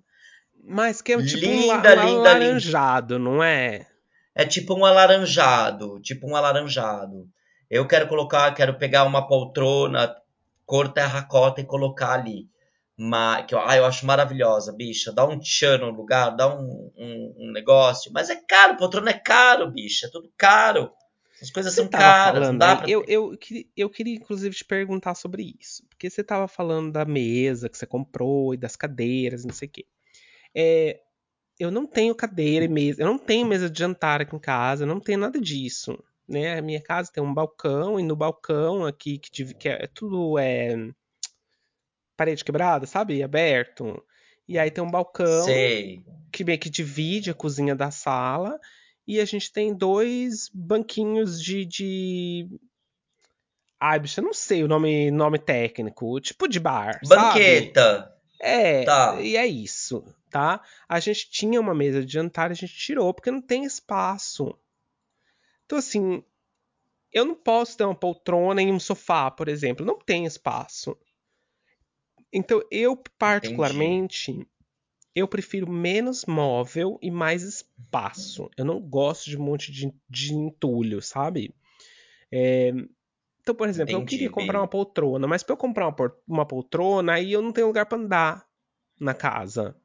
Mas que é um tipo um la- Linda, la- linda, linda. não é? É tipo um alaranjado, tipo um alaranjado. Eu quero colocar, quero pegar uma poltrona cor terracota e colocar ali. Que eu, ah, eu acho maravilhosa, bicha. Dá um tchan no lugar, dá um, um, um negócio. Mas é caro, poltrona é caro, bicha. É tudo caro. Essas coisas Você são caras, não falando dá aí, pra eu, eu, eu queria inclusive te perguntar sobre isso. Porque você tava falando da mesa que você comprou e das cadeiras, não sei o quê. É, eu não tenho cadeira e mesa, eu não tenho mesa de jantar aqui em casa, eu não tenho nada disso. Né? A minha casa tem um balcão e no balcão aqui, que, que é, tudo é parede quebrada, sabe? Aberto. E aí tem um balcão Sei. que meio que divide a cozinha da sala. E a gente tem dois banquinhos de. de... Ai, bicho, eu não sei o nome, nome técnico. Tipo de bar, sabe? Banqueta. É, Tá. e é isso, tá? A gente tinha uma mesa de jantar, a gente tirou porque não tem espaço. Então, assim, eu não posso ter uma poltrona e um sofá, por exemplo. Não tem espaço. Então, eu, Entendi. particularmente, eu prefiro menos móvel e mais espaço. Eu não gosto de um monte de, de entulho, sabe? É, Então, por exemplo, eu Entendi, queria comprar uma Bi. poltrona, mas para eu comprar uma, uma poltrona, aí eu não tenho lugar para andar na casa.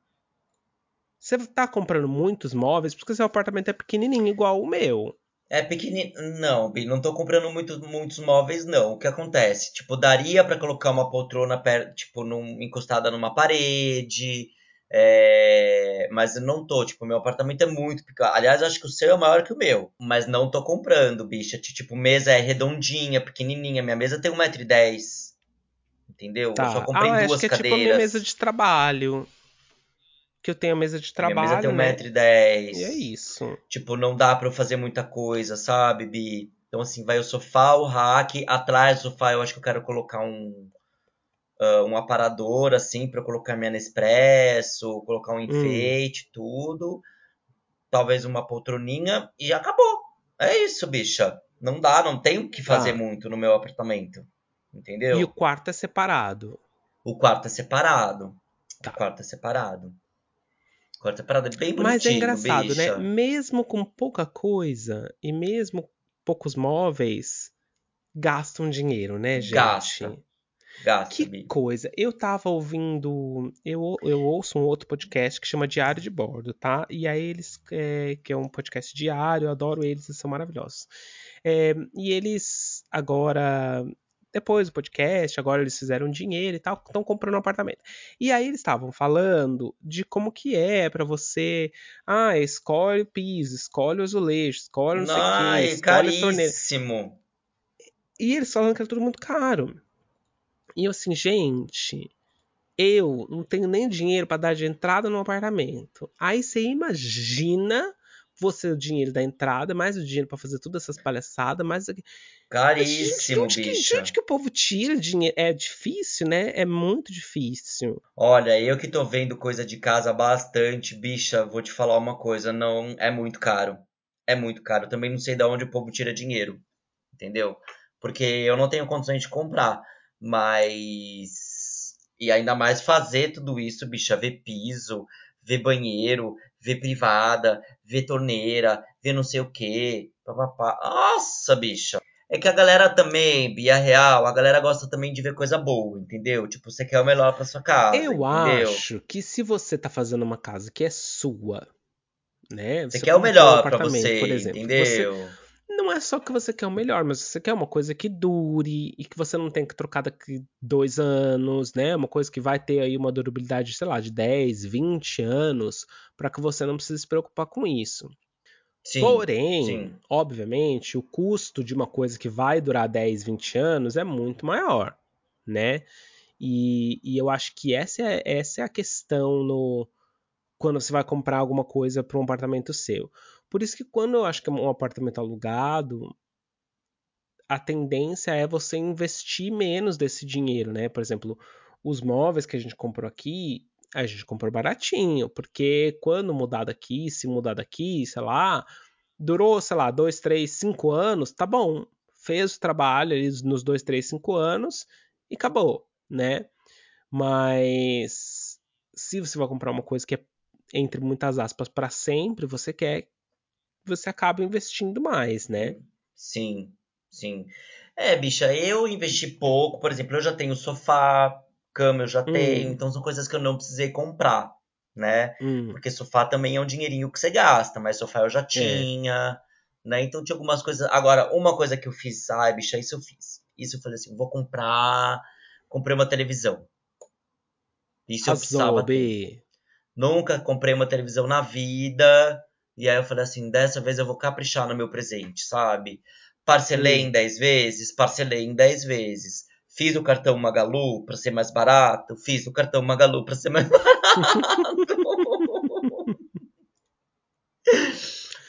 Você tá comprando muitos móveis porque seu apartamento é pequenininho, igual o meu. É pequenininho. Não, Bi, não tô comprando muitos, muitos móveis, não. O que acontece? Tipo, daria pra colocar uma poltrona per, tipo, num- encostada numa parede. é, Mas eu não tô, tipo, meu apartamento é muito pequeno. Aliás, eu acho que o seu é maior que o meu. Mas não tô comprando, bicha. Ti- Tipo, mesa é redondinha, pequenininha. Minha mesa tem 1,10m. Entendeu? Eu só Tá. comprei Ah, acho duas que é tipo a minha mesa cadeiras. de trabalho. Que eu tenho a mesa de A minha mesa tem trabalho, né? 1,10m. E é isso. Tipo, não dá pra eu fazer muita coisa, sabe, Bi? Então, assim, vai o sofá, o rack. Atrás do sofá, eu acho que eu quero colocar um, ah, um aparador, assim, pra eu colocar minha Nespresso, colocar um Hum. enfeite, tudo. Talvez uma poltroninha e acabou. É isso, bicha. Não dá, não tenho o que fazer Tá. muito no meu apartamento. E o Entendeu? quarto é separado. O quarto é separado. O Tá. quarto é separado. O quarto é separado, é bem Mas é engraçado, né? bicha. Mesmo com pouca coisa e mesmo poucos móveis, gastam dinheiro, né, gente? Gasta. Gasta, Que coisa. Eu tava ouvindo. Eu, eu ouço um outro podcast que chama Diário de Bordo, tá? E aí eles. é, que é um podcast diário, eu adoro eles, eles são maravilhosos. É, e eles agora. Depois do podcast, agora eles fizeram dinheiro e tal, estão comprando um apartamento. E aí eles estavam falando de como que é pra você. Ah, escolhe o piso, escolhe o azulejo, escolhe não sei o quê, escolhe caríssimo. E eles falando que era tudo muito caro. E eu assim, gente, eu não tenho nem dinheiro pra dar de entrada no apartamento. Aí você imagina você o dinheiro da entrada, mais o dinheiro pra fazer todas essas palhaçadas, mais Mas, gente, Caríssimo, onde que, onde que o povo tira dinheiro? É difícil, né? É muito difícil. Olha, eu que tô vendo coisa de casa bastante, bicha, vou te falar uma coisa, não é muito caro. É muito caro. Também não sei de onde o povo tira dinheiro, entendeu? Porque eu não tenho condições de comprar, mas e ainda mais fazer tudo isso, bicha, ver piso, ver banheiro, ver privada, ver torneira, ver não sei o quê, papapá. Nossa, bicha. É que a galera também, Bia Real, a galera gosta também de ver coisa boa, entendeu? Tipo, você quer o melhor pra sua casa, Eu entendeu? acho que se você tá fazendo uma casa que é sua, né? Você Você quer o comprou um melhor pra apartamento, por você, exemplo. Você entendeu? Não é só que você quer o melhor, mas você quer uma coisa que dure e que você não tem que trocar daqui dois anos, né? Uma coisa que vai ter aí uma durabilidade, sei lá, de 10, 20 anos, para que você não precise se preocupar com isso. Sim, Porém, sim. obviamente, o custo de uma coisa que vai durar 10, 20 anos é muito maior, né? E, e eu acho que essa é, essa é a questão no quando você vai comprar alguma coisa para um apartamento seu. Por isso que quando eu acho que é um apartamento alugado, a tendência é você investir menos desse dinheiro, né? Por exemplo, os móveis que a gente comprou aqui, a gente comprou baratinho, porque quando mudar daqui, se mudar daqui, sei lá, durou, sei lá, dois, três, cinco anos, tá bom. Fez o trabalho ali nos dois, três, cinco anos e acabou, né? Mas se você vai comprar uma coisa que é, entre muitas aspas, para sempre, você quer você acaba investindo mais, né? Sim, sim. É, bicha, eu investi pouco, por exemplo, eu já tenho sofá, cama eu já tenho, Hum, então são coisas que eu não precisei comprar, né? hum, Porque sofá também é um dinheirinho que você gasta, mas sofá eu já é. tinha, né? Então tinha algumas coisas. Agora, uma coisa que eu fiz, ai, bicha, isso eu fiz. Isso eu falei assim, vou comprar. Comprei uma televisão. Isso eu precisava ter. Nunca comprei uma televisão na vida. E aí eu falei assim, dessa vez eu vou caprichar no meu presente, sabe? Parcelei em Hum. 10 vezes, parcelei em 10 vezes. Fiz o cartão Magalu para ser mais barato, fiz o cartão Magalu para ser mais barato.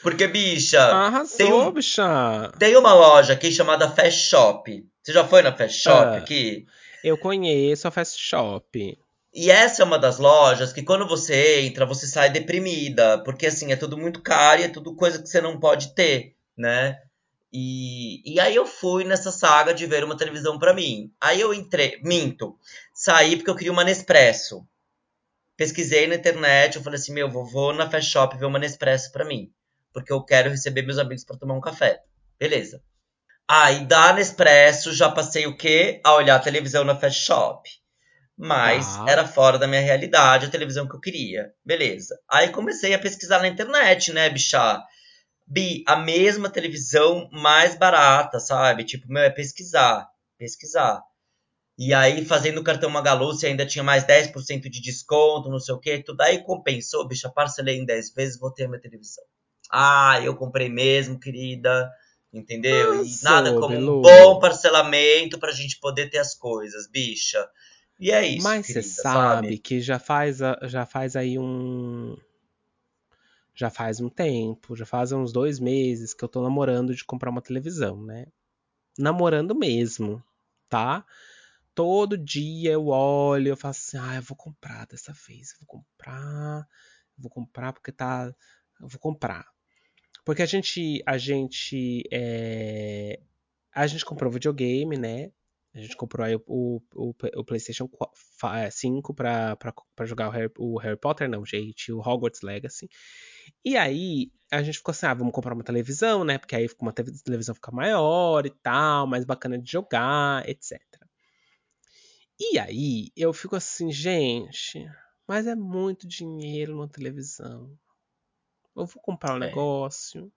Porque, bicha, tem, Arrasou, um, bicha. tem uma loja aqui chamada Fast Shop. Você já foi na Fast Shop Ah, aqui? eu conheço a Fast Shop. E essa é uma das lojas que quando você entra, você sai deprimida, porque assim, é tudo muito caro e é tudo coisa que você não pode ter, né? E, e aí eu fui nessa saga de ver uma televisão pra mim. Aí eu entrei, minto, saí porque eu queria uma Nespresso. Pesquisei na internet, eu falei assim, meu, vou, vou na Fast Shop ver uma Nespresso pra mim, porque eu quero receber meus amigos pra tomar um café. Beleza. Aí da Nespresso já passei o quê? A olhar a televisão na Fast Shop. Mas Tá. era fora da minha realidade a televisão que eu queria. Beleza. Aí comecei a pesquisar na internet, né, bicha? Bi, a mesma televisão mais barata, sabe? Tipo, meu, é pesquisar. Pesquisar. E aí, fazendo o cartão Magalu, você ainda tinha mais 10% de desconto, não sei o quê. Tudo aí compensou, bicha. Parcelei em 10 vezes, vou ter a minha televisão. Ah, eu comprei mesmo, querida. Entendeu? E nada como um bom parcelamento pra gente poder ter as coisas, bicha. E é isso, Mas você sabe sabe? que já faz, já faz aí um. Já faz um tempo, já faz uns dois meses que eu tô namorando de comprar uma televisão, né? Namorando mesmo, tá? Todo dia eu olho, eu faço assim, ah, eu vou comprar dessa vez, eu vou comprar, eu vou comprar porque tá, eu vou comprar. Porque a gente, a gente, é, a gente comprou videogame, né? A gente comprou aí o, o, o, o PlayStation 5 pra, pra, pra jogar o Harry, o Harry Potter, não, gente, o Hogwarts Legacy. E aí a gente ficou assim, ah, vamos comprar uma televisão, né? Porque aí uma televisão fica maior e tal, mais bacana de jogar, etc. E aí eu fico assim, gente, mas é muito dinheiro numa televisão. Eu vou comprar um É. negócio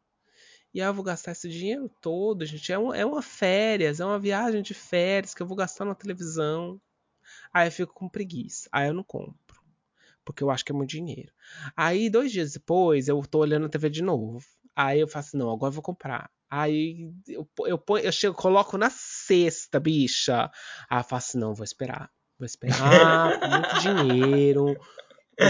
e aí eu vou gastar esse dinheiro todo, gente. É, um, é uma férias, é uma viagem de férias que eu vou gastar na televisão. Aí eu fico com preguiça. Aí eu não compro. Porque eu acho que é muito dinheiro. Aí, dois dias depois, eu tô olhando a TV de novo. Aí eu faço, não, agora eu vou comprar. Aí eu, eu, eu chego, coloco na sexta, bicha. Aí eu faço, não, vou esperar. Vou esperar, muito dinheiro,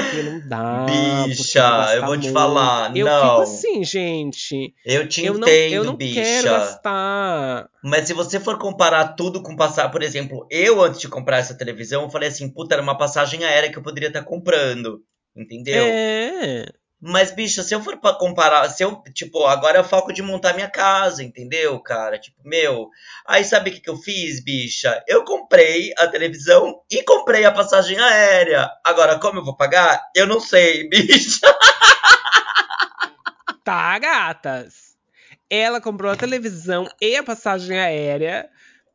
porque não dá, porque eu vou Bicha, eu vou te muito. falar, Eu fico não. assim, gente. Eu te Eu não, eu entendo, não quero bicha. gastar. Mas se você for comparar tudo com passar, por exemplo, eu antes de comprar essa televisão, eu falei assim, puta, era uma passagem aérea que eu poderia estar comprando, entendeu? É. Mas, bicha, se eu for pra comparar, se eu, tipo, agora é o foco de montar minha casa, entendeu, cara? Tipo, meu. Aí sabe o que, que eu fiz, bicha? Eu comprei a televisão e comprei a passagem aérea. Agora, como eu vou pagar? Eu não sei, bicha. Tá, gatas. Ela comprou a televisão e a passagem aérea.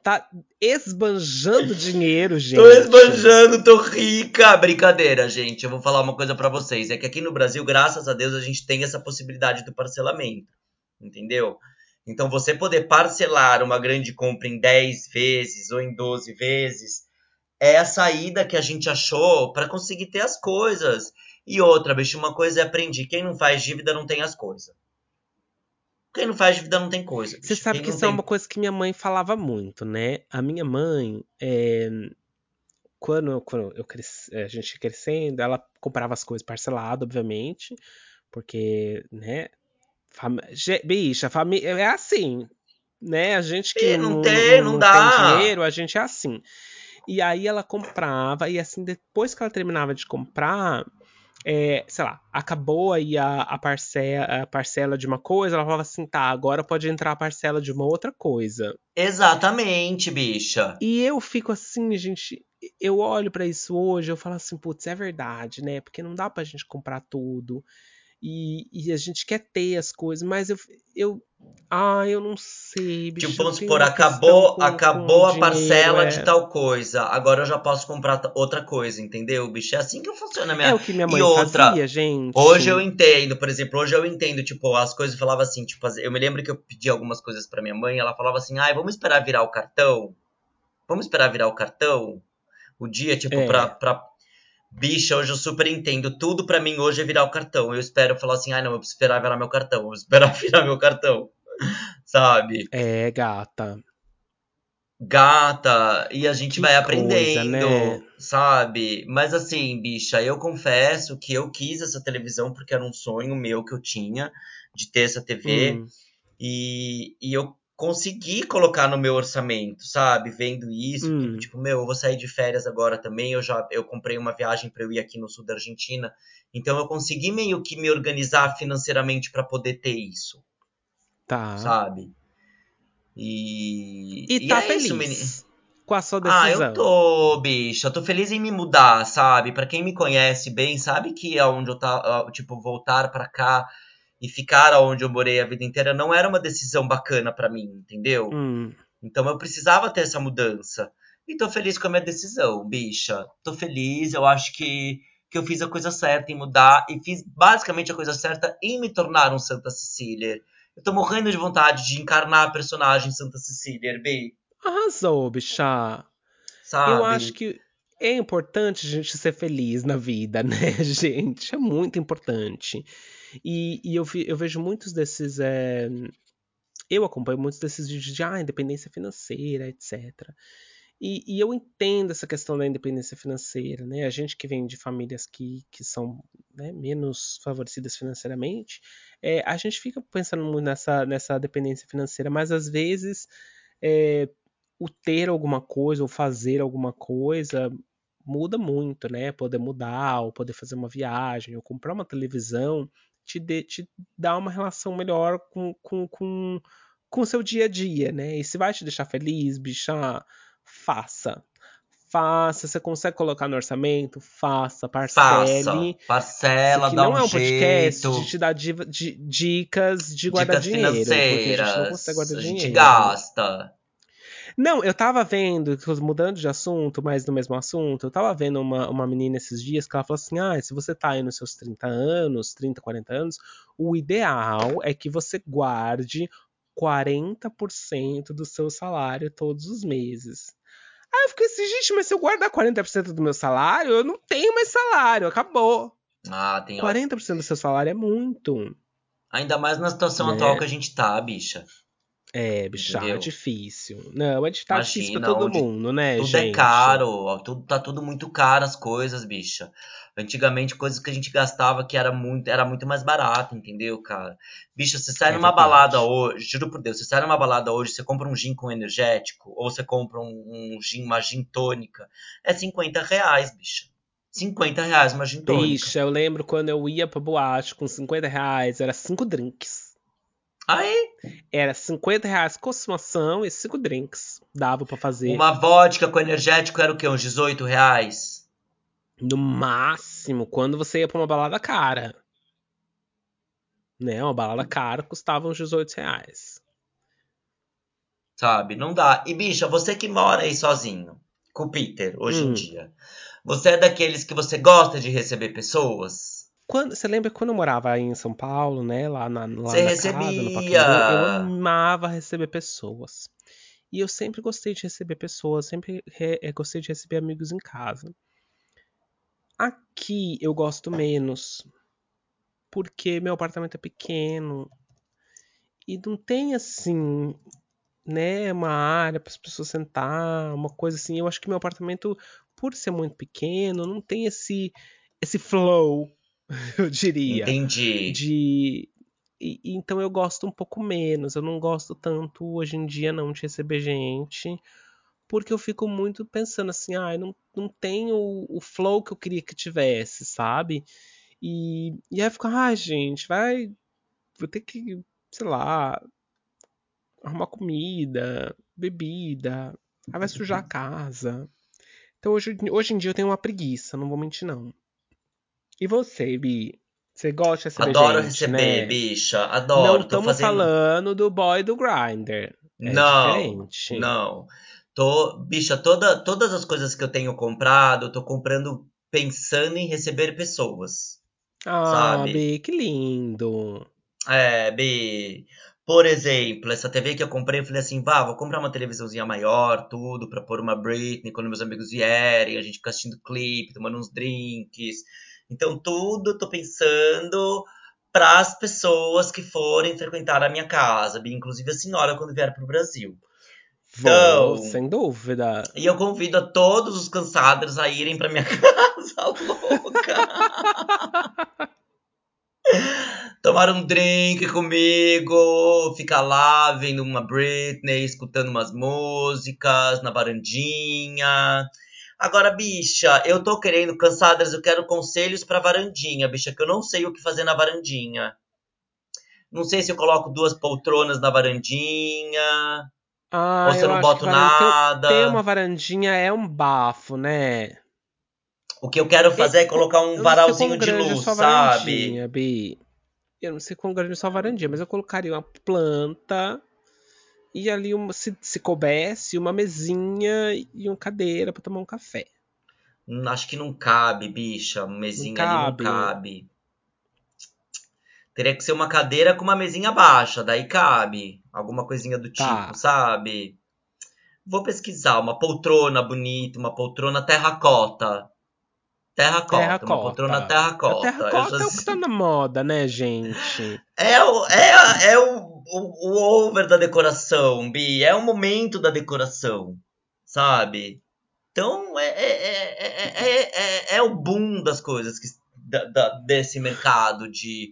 Tá esbanjando dinheiro, gente. Tô esbanjando, tô rica. Brincadeira, gente. Eu vou falar uma coisa pra vocês. É que aqui no Brasil, graças a Deus, a gente tem essa possibilidade do parcelamento. Entendeu? Então, você poder parcelar uma grande compra em 10 vezes ou em 12 vezes é a saída que a gente achou pra conseguir ter as coisas. E outra, bicho, uma coisa é aprendi: quem não faz dívida não tem as coisas. Quem não faz dívida não tem coisa. Você sabe Quem que não isso é tem- uma coisa que minha mãe falava muito, né? A minha mãe, é, quando, quando eu cresci, a gente ia crescendo, ela comprava as coisas parcelado, obviamente, porque, né? Fam... Bicha, família é assim, né? A gente que Ih, não, não tem, não dá. dinheiro, a gente é assim. E aí ela comprava, e assim, depois que ela terminava de comprar, é, sei lá, acabou aí a, a, parcela, a parcela de uma coisa, ela falava assim, tá, agora pode entrar a parcela de uma outra coisa. Exatamente, bicha. E eu fico assim, gente, eu olho pra isso hoje, eu falo assim, putz, é verdade, né? Porque não dá pra gente comprar tudo. E, e a gente quer ter as coisas, mas eu, eu ah, eu não sei, bicho. Tipo, vamos supor, acabou, com- acabou com a dinheiro, parcela é. de tal coisa. Agora eu já posso comprar outra coisa, entendeu, bicho? É assim que funciona a minha. É o que minha E mãe outra, fazia, gente. Hoje eu entendo, por exemplo, hoje eu entendo, tipo, as coisas eu falava assim, tipo, eu me lembro que eu pedi algumas coisas pra minha mãe, ela falava assim, ai, vamos esperar virar o cartão? Vamos esperar virar o cartão? O dia, tipo, É. pra, pra... Bicha, hoje eu super entendo. Tudo pra mim hoje é virar o cartão. Eu espero falar assim, ai, não, eu preciso esperar virar meu cartão. Eu vou esperar virar meu cartão. Sabe? É, gata. Gata, e a gente Que vai coisa, aprendendo, né? sabe? Mas assim, bicha, eu confesso que eu quis essa televisão porque era um sonho meu que eu tinha de ter essa TV Hum, e, e eu consegui colocar no meu orçamento, sabe? Vendo isso, Hum. porque, tipo, meu, eu vou sair de férias agora também, eu já eu comprei uma viagem para eu ir aqui no sul da Argentina, então eu consegui meio que me organizar financeiramente para poder ter isso, tá. sabe? E, E tá é feliz isso, menino. com a sua Ah, decisão. eu tô, bicha. Eu tô feliz em me mudar, sabe? Pra quem me conhece bem, sabe que aonde eu tava, tipo, voltar pra cá e ficar aonde eu morei a vida inteira não era uma decisão bacana pra mim, entendeu? Hum, Então eu precisava ter essa mudança. E tô feliz com a minha decisão, bicha. Tô feliz, eu acho que, que eu fiz a coisa certa em mudar e fiz basicamente a coisa certa em me tornar um Santa Cecília. Eu tô morrendo de vontade de encarnar a personagem Santa Cecília, B, arrasou, bicha. sabe? Eu acho que é importante a gente ser feliz na vida, né, gente? É muito importante. E, e eu, vi- eu vejo muitos desses. é, Eu acompanho muitos desses vídeos de ah, independência financeira, etc. E, e eu entendo essa questão da independência financeira, né? A gente que vem de famílias que, que são né, menos favorecidas financeiramente, é, a gente fica pensando muito nessa, nessa dependência financeira, mas às vezes é, o ter alguma coisa ou fazer alguma coisa muda muito, né? Poder mudar, ou poder fazer uma viagem, ou comprar uma televisão, te, dê- te dá uma relação melhor com, com, com, com o seu dia a dia, né? E se vai te deixar feliz, bicha, faça. Faça, você consegue colocar no orçamento? Faça, Faça, parcele. Isso parcela, dá não um é um podcast jeito. de te dar dicas de guardar Dicas dinheiro, porque a gente não financeiras. consegue guardar A gente dinheiro. gasta. Não, eu tava vendo, mudando de assunto, mas no mesmo assunto, eu tava vendo uma, uma menina esses dias que ela falou assim: ah, se você tá aí nos seus 30 anos, 30, 40 anos, o ideal é que você guarde 40% do seu salário todos os meses. Aí eu fiquei assim, gente, mas se eu guardar 40% do meu salário, eu não tenho mais salário, acabou. Ah, tem hora. 40% do seu salário é muito. Ainda mais na situação Né? atual que a gente tá, bicha. É, bicha, é Entendeu? difícil. Não, é tá difícil pra Imagina, todo mundo, né, Tudo gente? é caro, tudo, tá tudo muito caro as coisas, bicha. Antigamente, coisas que a gente gastava que era muito, era muito mais barato, entendeu, cara? Bicha, você sai É numa verdade. balada hoje, juro por Deus, você sai numa balada hoje, você compra um gin com energético, ou você compra um, um gin, uma gin tônica, é 50 reais, bicha. 50 reais uma gin tônica. Bicha, eu lembro quando eu ia pra boate com 50 reais, era 5 drinks. Aí, Era 50 reais consumação e 5 drinks. Dava pra fazer uma vodka com energético era o quê? Uns 18 reais? no máximo quando você ia pra uma balada cara. Né? Uma balada cara custava uns 18 reais. Sabe? Não dá. E, bicha, você que mora aí sozinho, com o Peter, hoje em Hum. dia, você é daqueles que você gosta de receber pessoas? Quando, você lembra quando eu morava em São Paulo, né? Lá na, lá Você na recebia. casa, no Pacaembu, eu amava receber pessoas. E eu sempre gostei de receber pessoas, sempre re- eh, gostei de receber amigos em casa. Aqui eu gosto menos, porque meu apartamento é pequeno. e não tem assim, né, uma área para as pessoas sentar, uma coisa assim. Eu acho que meu apartamento, por ser muito pequeno, não tem esse esse flow, eu diria, Entendi. de e, então eu gosto um pouco menos. Eu não gosto tanto hoje em dia não de receber gente, porque eu fico muito pensando assim, ah, não, não tem o, o flow que eu queria que tivesse, sabe? E, e aí fica, ah, gente, vai. Vou ter que, sei lá, arrumar comida, bebida, aí vai sujar a casa. Então hoje, hoje em dia eu tenho uma preguiça, não vou mentir não. E você, Bi? Você gosta de receber Adoro gente, receber, né? bicha. Não Adoro. Tô estamos fazendo. falando do boy do Grindr. É Não, diferente. não. Tô, bicha, toda, todas as coisas que eu tenho comprado, eu tô comprando pensando em receber pessoas, Ah, sabe? Bi, que lindo. É, Bi. Por exemplo, essa TV que eu comprei, eu falei assim, vá, vou comprar uma televisãozinha maior, tudo, pra pôr uma Britney quando meus amigos vierem, a gente fica assistindo clipe, tomando uns drinks. Então, tudo eu tô pensando para as pessoas que forem frequentar a minha casa, inclusive a senhora quando vier pro Brasil. Vou, Então, sem dúvida. e eu convido a todos os cansados a irem pra minha casa louca. Tomar um drink comigo, ficar lá vendo uma Britney, escutando umas músicas na varandinha. Agora, bicha, eu tô querendo, cansadas, eu quero conselhos pra varandinha, bicha, que eu não sei o que fazer na varandinha. Não sei se eu coloco duas poltronas na varandinha, ou Ah, se eu não boto varan- ter, uma nada. varandinha é um bafo, né? O que eu quero fazer é co- colocar um varalzinho de é luz, sabe? Bi. Eu não sei quão grande é sua varandinha, mas eu colocaria uma planta e ali, uma, se, se coubesse, uma mesinha e uma cadeira pra tomar um café. Hum, Acho que não cabe, bicha. Uma Não mesinha ali não cabe? cabe. Teria que ser uma cadeira com uma mesinha baixa, daí cabe. Alguma coisinha do tipo, Tá. sabe? Vou pesquisar. Uma poltrona bonita, uma poltrona terracota. Terracota, uma poltrona Terracota. A terracota. Terracota é o que tá na moda, né, gente? É, o, é, é o, o, o over da decoração, Bi. É o momento da decoração, sabe? Então é, é, é, é, é, é o boom das coisas que, da, da- desse mercado de,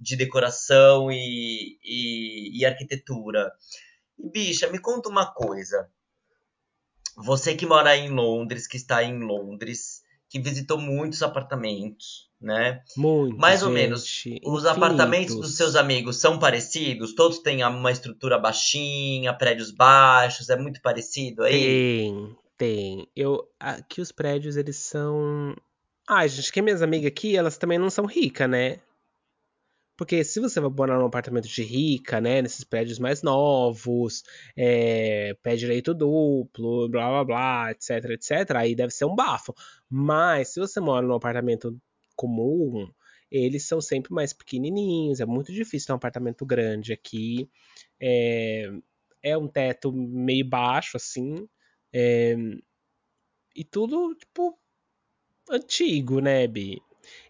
de decoração e, e, e arquitetura. E, bicha, me conta uma coisa. Você que mora em Londres, que está em Londres, que visitou muitos apartamentos, né? Muitos, Mais ou menos, gente. os apartamentos dos seus amigos são parecidos? Todos têm uma estrutura baixinha, prédios baixos, é muito parecido aí? Tem, tem. Eu, aqui os prédios, eles são. Ai, gente, que minhas amigas aqui, elas também não são ricas, né? Porque se você vai morar num apartamento de rica, né? Nesses prédios mais novos, é, pé direito duplo, blá blá blá, etc, etc, aí deve ser um bafo. Mas se você mora num apartamento comum, eles são sempre mais pequenininhos. É muito difícil ter um apartamento grande aqui. É, é um teto meio baixo, assim. é, e tudo, tipo, antigo, né, Bi?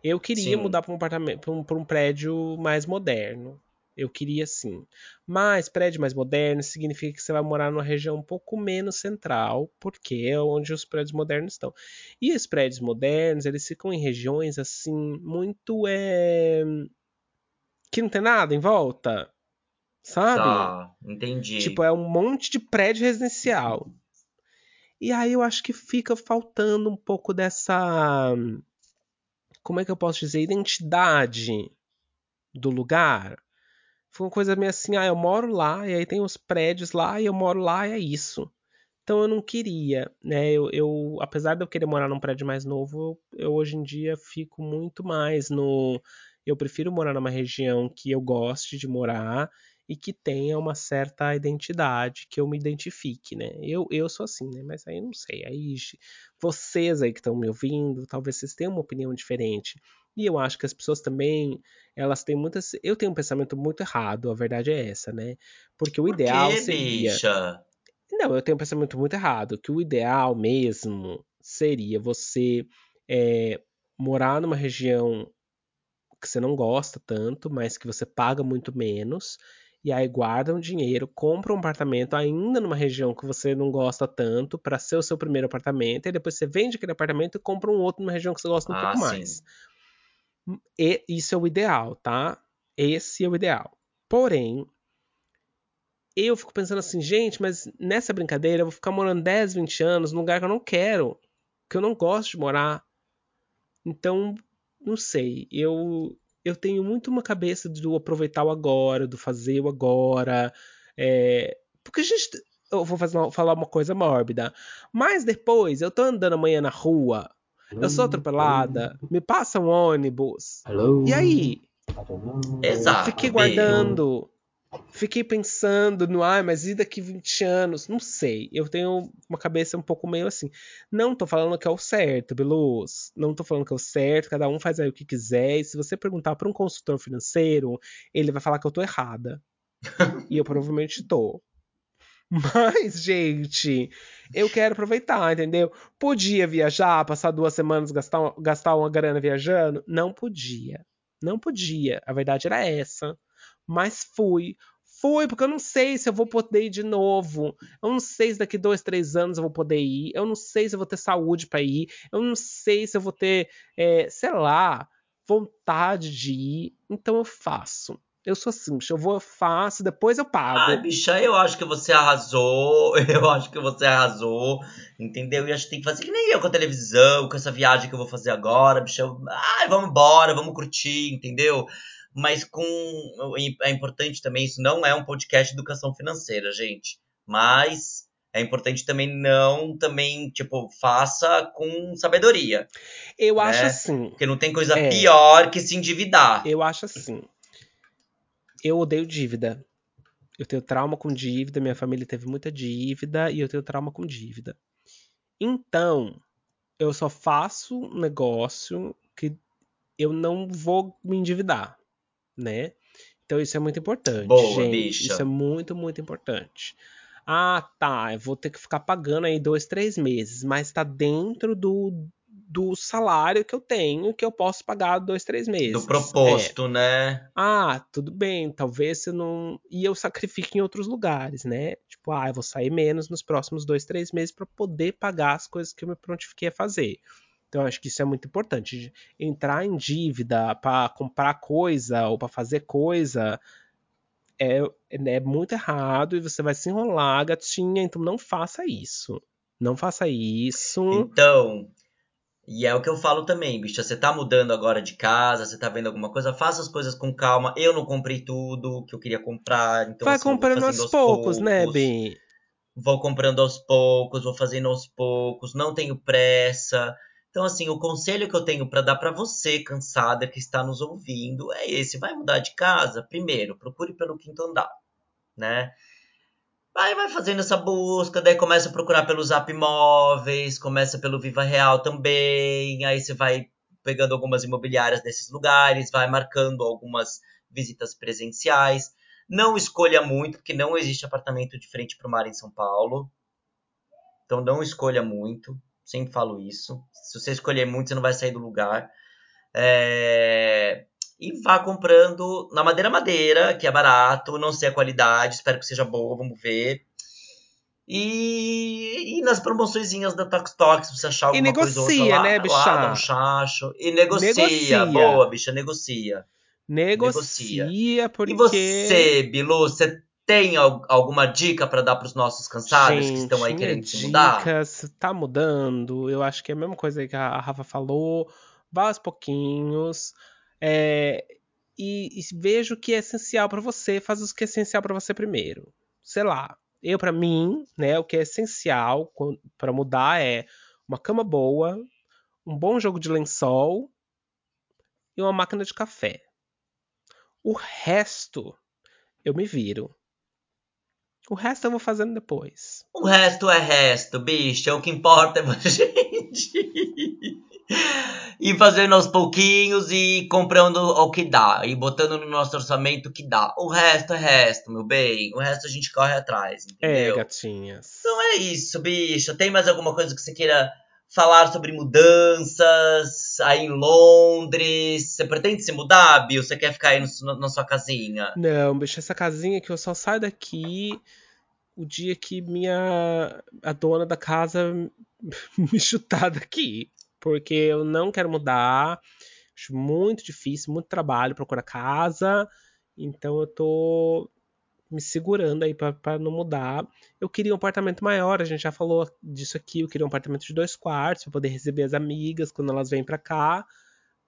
Eu queria Sim. mudar para um apartamento, para um, pra um prédio mais moderno. Eu queria sim. Mas prédio mais moderno significa que você vai morar numa região um pouco menos central, porque é onde os prédios modernos estão. E os prédios modernos, eles ficam em regiões assim, muito. É... que não tem nada em volta, sabe? Tá, Tipo, entendi. é um monte de prédio residencial. E aí eu acho que fica faltando um pouco dessa. Como é que eu posso dizer? Identidade do lugar. Foi uma coisa meio assim, ah, eu moro lá, e aí tem os prédios lá, e eu moro lá, e é isso. Então eu não queria, né? Eu, eu apesar de eu querer morar num prédio mais novo, eu, eu hoje em dia fico muito mais no. Eu prefiro morar numa região que eu goste de morar e que tenha uma certa identidade, que eu me identifique, né? Eu, eu sou assim, né? Mas aí eu não sei. Aí vocês aí que estão me ouvindo, talvez vocês tenham uma opinião diferente. E eu acho que as pessoas também, elas têm muitas. Eu tenho um pensamento muito errado, a verdade é essa, né? Porque o Por ideal quê, seria bicha? não, eu tenho um pensamento muito errado, que o ideal mesmo seria você é, morar numa região que você não gosta tanto, mas que você paga muito menos, E aí guarda um dinheiro, compra um apartamento ainda numa região que você não gosta tanto para ser o seu primeiro apartamento, e depois você vende aquele apartamento e compra um outro numa região que você gosta um Ah, pouco sim. mais. E isso é o ideal, tá? Esse é o ideal. Porém, eu fico pensando assim, gente, mas nessa brincadeira eu vou ficar morando 10, 20 anos num lugar que eu não quero, que eu não gosto de morar. Então, não sei, eu eu tenho muito uma cabeça do aproveitar o agora, do fazer o agora, é, porque a gente eu vou fazer uma- falar uma coisa mórbida, mas depois eu tô andando amanhã na rua, eu sou atropelada, me passa um ônibus, e aí? Exato. Fiquei guardando. Fiquei pensando no, ai, mas e daqui 20 anos? Não sei. Eu tenho uma cabeça um pouco meio assim. Não tô falando que é o certo, Beluz. Não tô falando que é o certo, cada um faz aí o que quiser. E se você perguntar para um consultor financeiro, ele vai falar que eu tô errada. e eu provavelmente tô. Mas, gente, eu quero aproveitar, entendeu? Podia viajar, passar duas semanas, gastar, gastar uma grana viajando? Não podia. Não podia. A verdade era essa. Mas fui. Fui, porque eu não sei se eu vou poder ir de novo. Eu não sei se daqui dois, três anos eu vou poder ir. Eu não sei se eu vou ter saúde para ir. Eu não sei se eu vou ter, é, sei lá, vontade de ir. Então eu faço. Eu sou assim, eu vou, eu faço, depois eu pago. Ai, bicha, eu acho que você arrasou. Eu acho que você arrasou. Entendeu? E acho que tem que fazer que nem eu com a televisão, com essa viagem que eu vou fazer agora, bicha. Ai, vamos embora, vamos curtir, entendeu? Mas com. É importante também, isso não é um podcast de educação financeira, gente. Mas é importante também não também, tipo, faça com sabedoria. eu né? acho assim. Porque não tem coisa É. pior que se endividar. Eu acho assim. Eu odeio dívida. Eu tenho trauma com dívida, minha família teve muita dívida e eu tenho trauma com dívida. Então, eu só faço um negócio que eu não vou me endividar, né? Então isso é muito importante, Boa, gente. bicha. Isso é muito, muito importante. Ah, tá. Eu vou ter que ficar pagando aí dois, três meses, mas tá dentro do, do salário que eu tenho, que eu posso pagar dois, três meses. Do É. proposto, né? Ah, tudo bem, talvez você não. E eu sacrifique em outros lugares, né? Tipo, ah, eu vou sair menos nos próximos dois, três meses para poder pagar as coisas que eu me prontifiquei a fazer. Então, acho que isso é muito importante. Entrar em dívida para comprar coisa ou para fazer coisa é, é muito errado e você vai se enrolar, gatinha. Então, não faça isso. Não faça isso. Então, e é o que eu falo também, bicha. Você tá mudando agora de casa, você tá vendo alguma coisa, faça as coisas com calma. Eu não comprei tudo que eu queria comprar, então vai assim, comprando aos poucos, né, poucos. Bi? Vou comprando aos poucos, vou fazendo aos poucos, não tenho pressa. Então, assim, o conselho que eu tenho pra dar pra você, cansada, que está nos ouvindo, é esse. Vai mudar de casa? Primeiro, procure pelo quinto andar, né? Vai, vai fazendo essa busca, daí começa a procurar pelo Zap Imóveis, começa pelo Viva Real também, aí você vai pegando algumas imobiliárias nesses lugares, vai marcando algumas visitas presenciais. Não escolha muito, porque não existe apartamento de frente para o mar em São Paulo. Então não escolha muito, sempre falo isso. Se você escolher muito, você não vai sair do lugar. É, E vá comprando na Madeira Madeira, que é barato, não sei a qualidade, espero que seja boa, vamos ver. E, e nas promoçõezinhas da Tox Tox, se você achar E alguma coisa ou outra negocia, lá, né, lá, bicha? dá um chacho. E negocia. Negocia. Boa, bicha, negocia. Negocia, porque. E você, Bilu, você tem al- alguma dica pra dar pros nossos cansados que Gente, estão aí querendo se mudar? dicas tá mudando. Eu acho que é a mesma coisa que a Rafa falou. Vá aos pouquinhos. É, e, e veja o que é essencial pra você. Faz o que é essencial pra você primeiro. Sei lá. Eu, pra mim, né, o que é essencial pra mudar é uma cama boa, um bom jogo de lençol e uma máquina de café. O resto eu me viro. O resto eu vou fazendo depois. O resto é resto, bicha. O que importa é a gente ir fazendo aos pouquinhos e comprando o que dá. E botando no nosso orçamento o que dá. O resto é resto, meu bem. O resto a gente corre atrás, É, entendeu? gatinhas. Então é isso, bicha. Tem mais alguma coisa que você queira falar sobre mudanças? aí em Londres. Você pretende se mudar, Bill? Você quer ficar aí no, na sua casinha? Não, bicho, essa casinha que eu só saio daqui o dia que minha a dona da casa me chutar daqui, porque eu não quero mudar. Acho muito difícil, muito trabalho procurar casa. Então eu tô me segurando aí para não mudar. Eu queria um apartamento maior, a gente já falou disso aqui. Eu queria um apartamento de dois quartos para poder receber as amigas quando elas vêm para cá.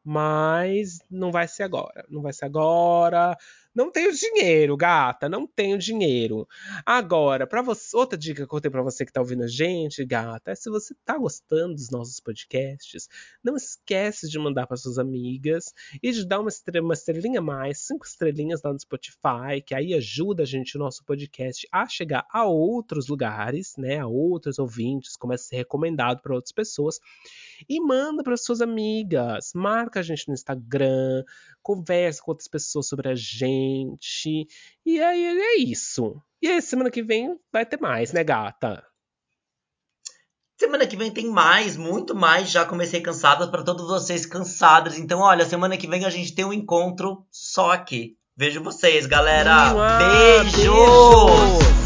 Mas não vai ser agora. Não vai ser agora. Não tenho dinheiro, gata, não tenho dinheiro. Agora, para você, outra dica que eu tenho para você que tá ouvindo a gente, gata, é se você tá gostando dos nossos podcasts, não esquece de mandar para suas amigas e de dar uma, estrela, uma estrelinha mais, cinco estrelinhas lá no Spotify, que aí ajuda a gente o nosso podcast a chegar a outros lugares, né, a outros ouvintes, começa a ser recomendado para outras pessoas e manda para suas amigas, marca a gente no Instagram, conversa com outras pessoas sobre a gente. E aí é isso. E aí, semana que vem vai ter mais, né, gata? Semana que vem tem mais, muito mais. Já comecei cansada para todos vocês cansados. Então, olha, semana que vem a gente tem um encontro só aqui. Vejo vocês, galera. Beijos! beijos!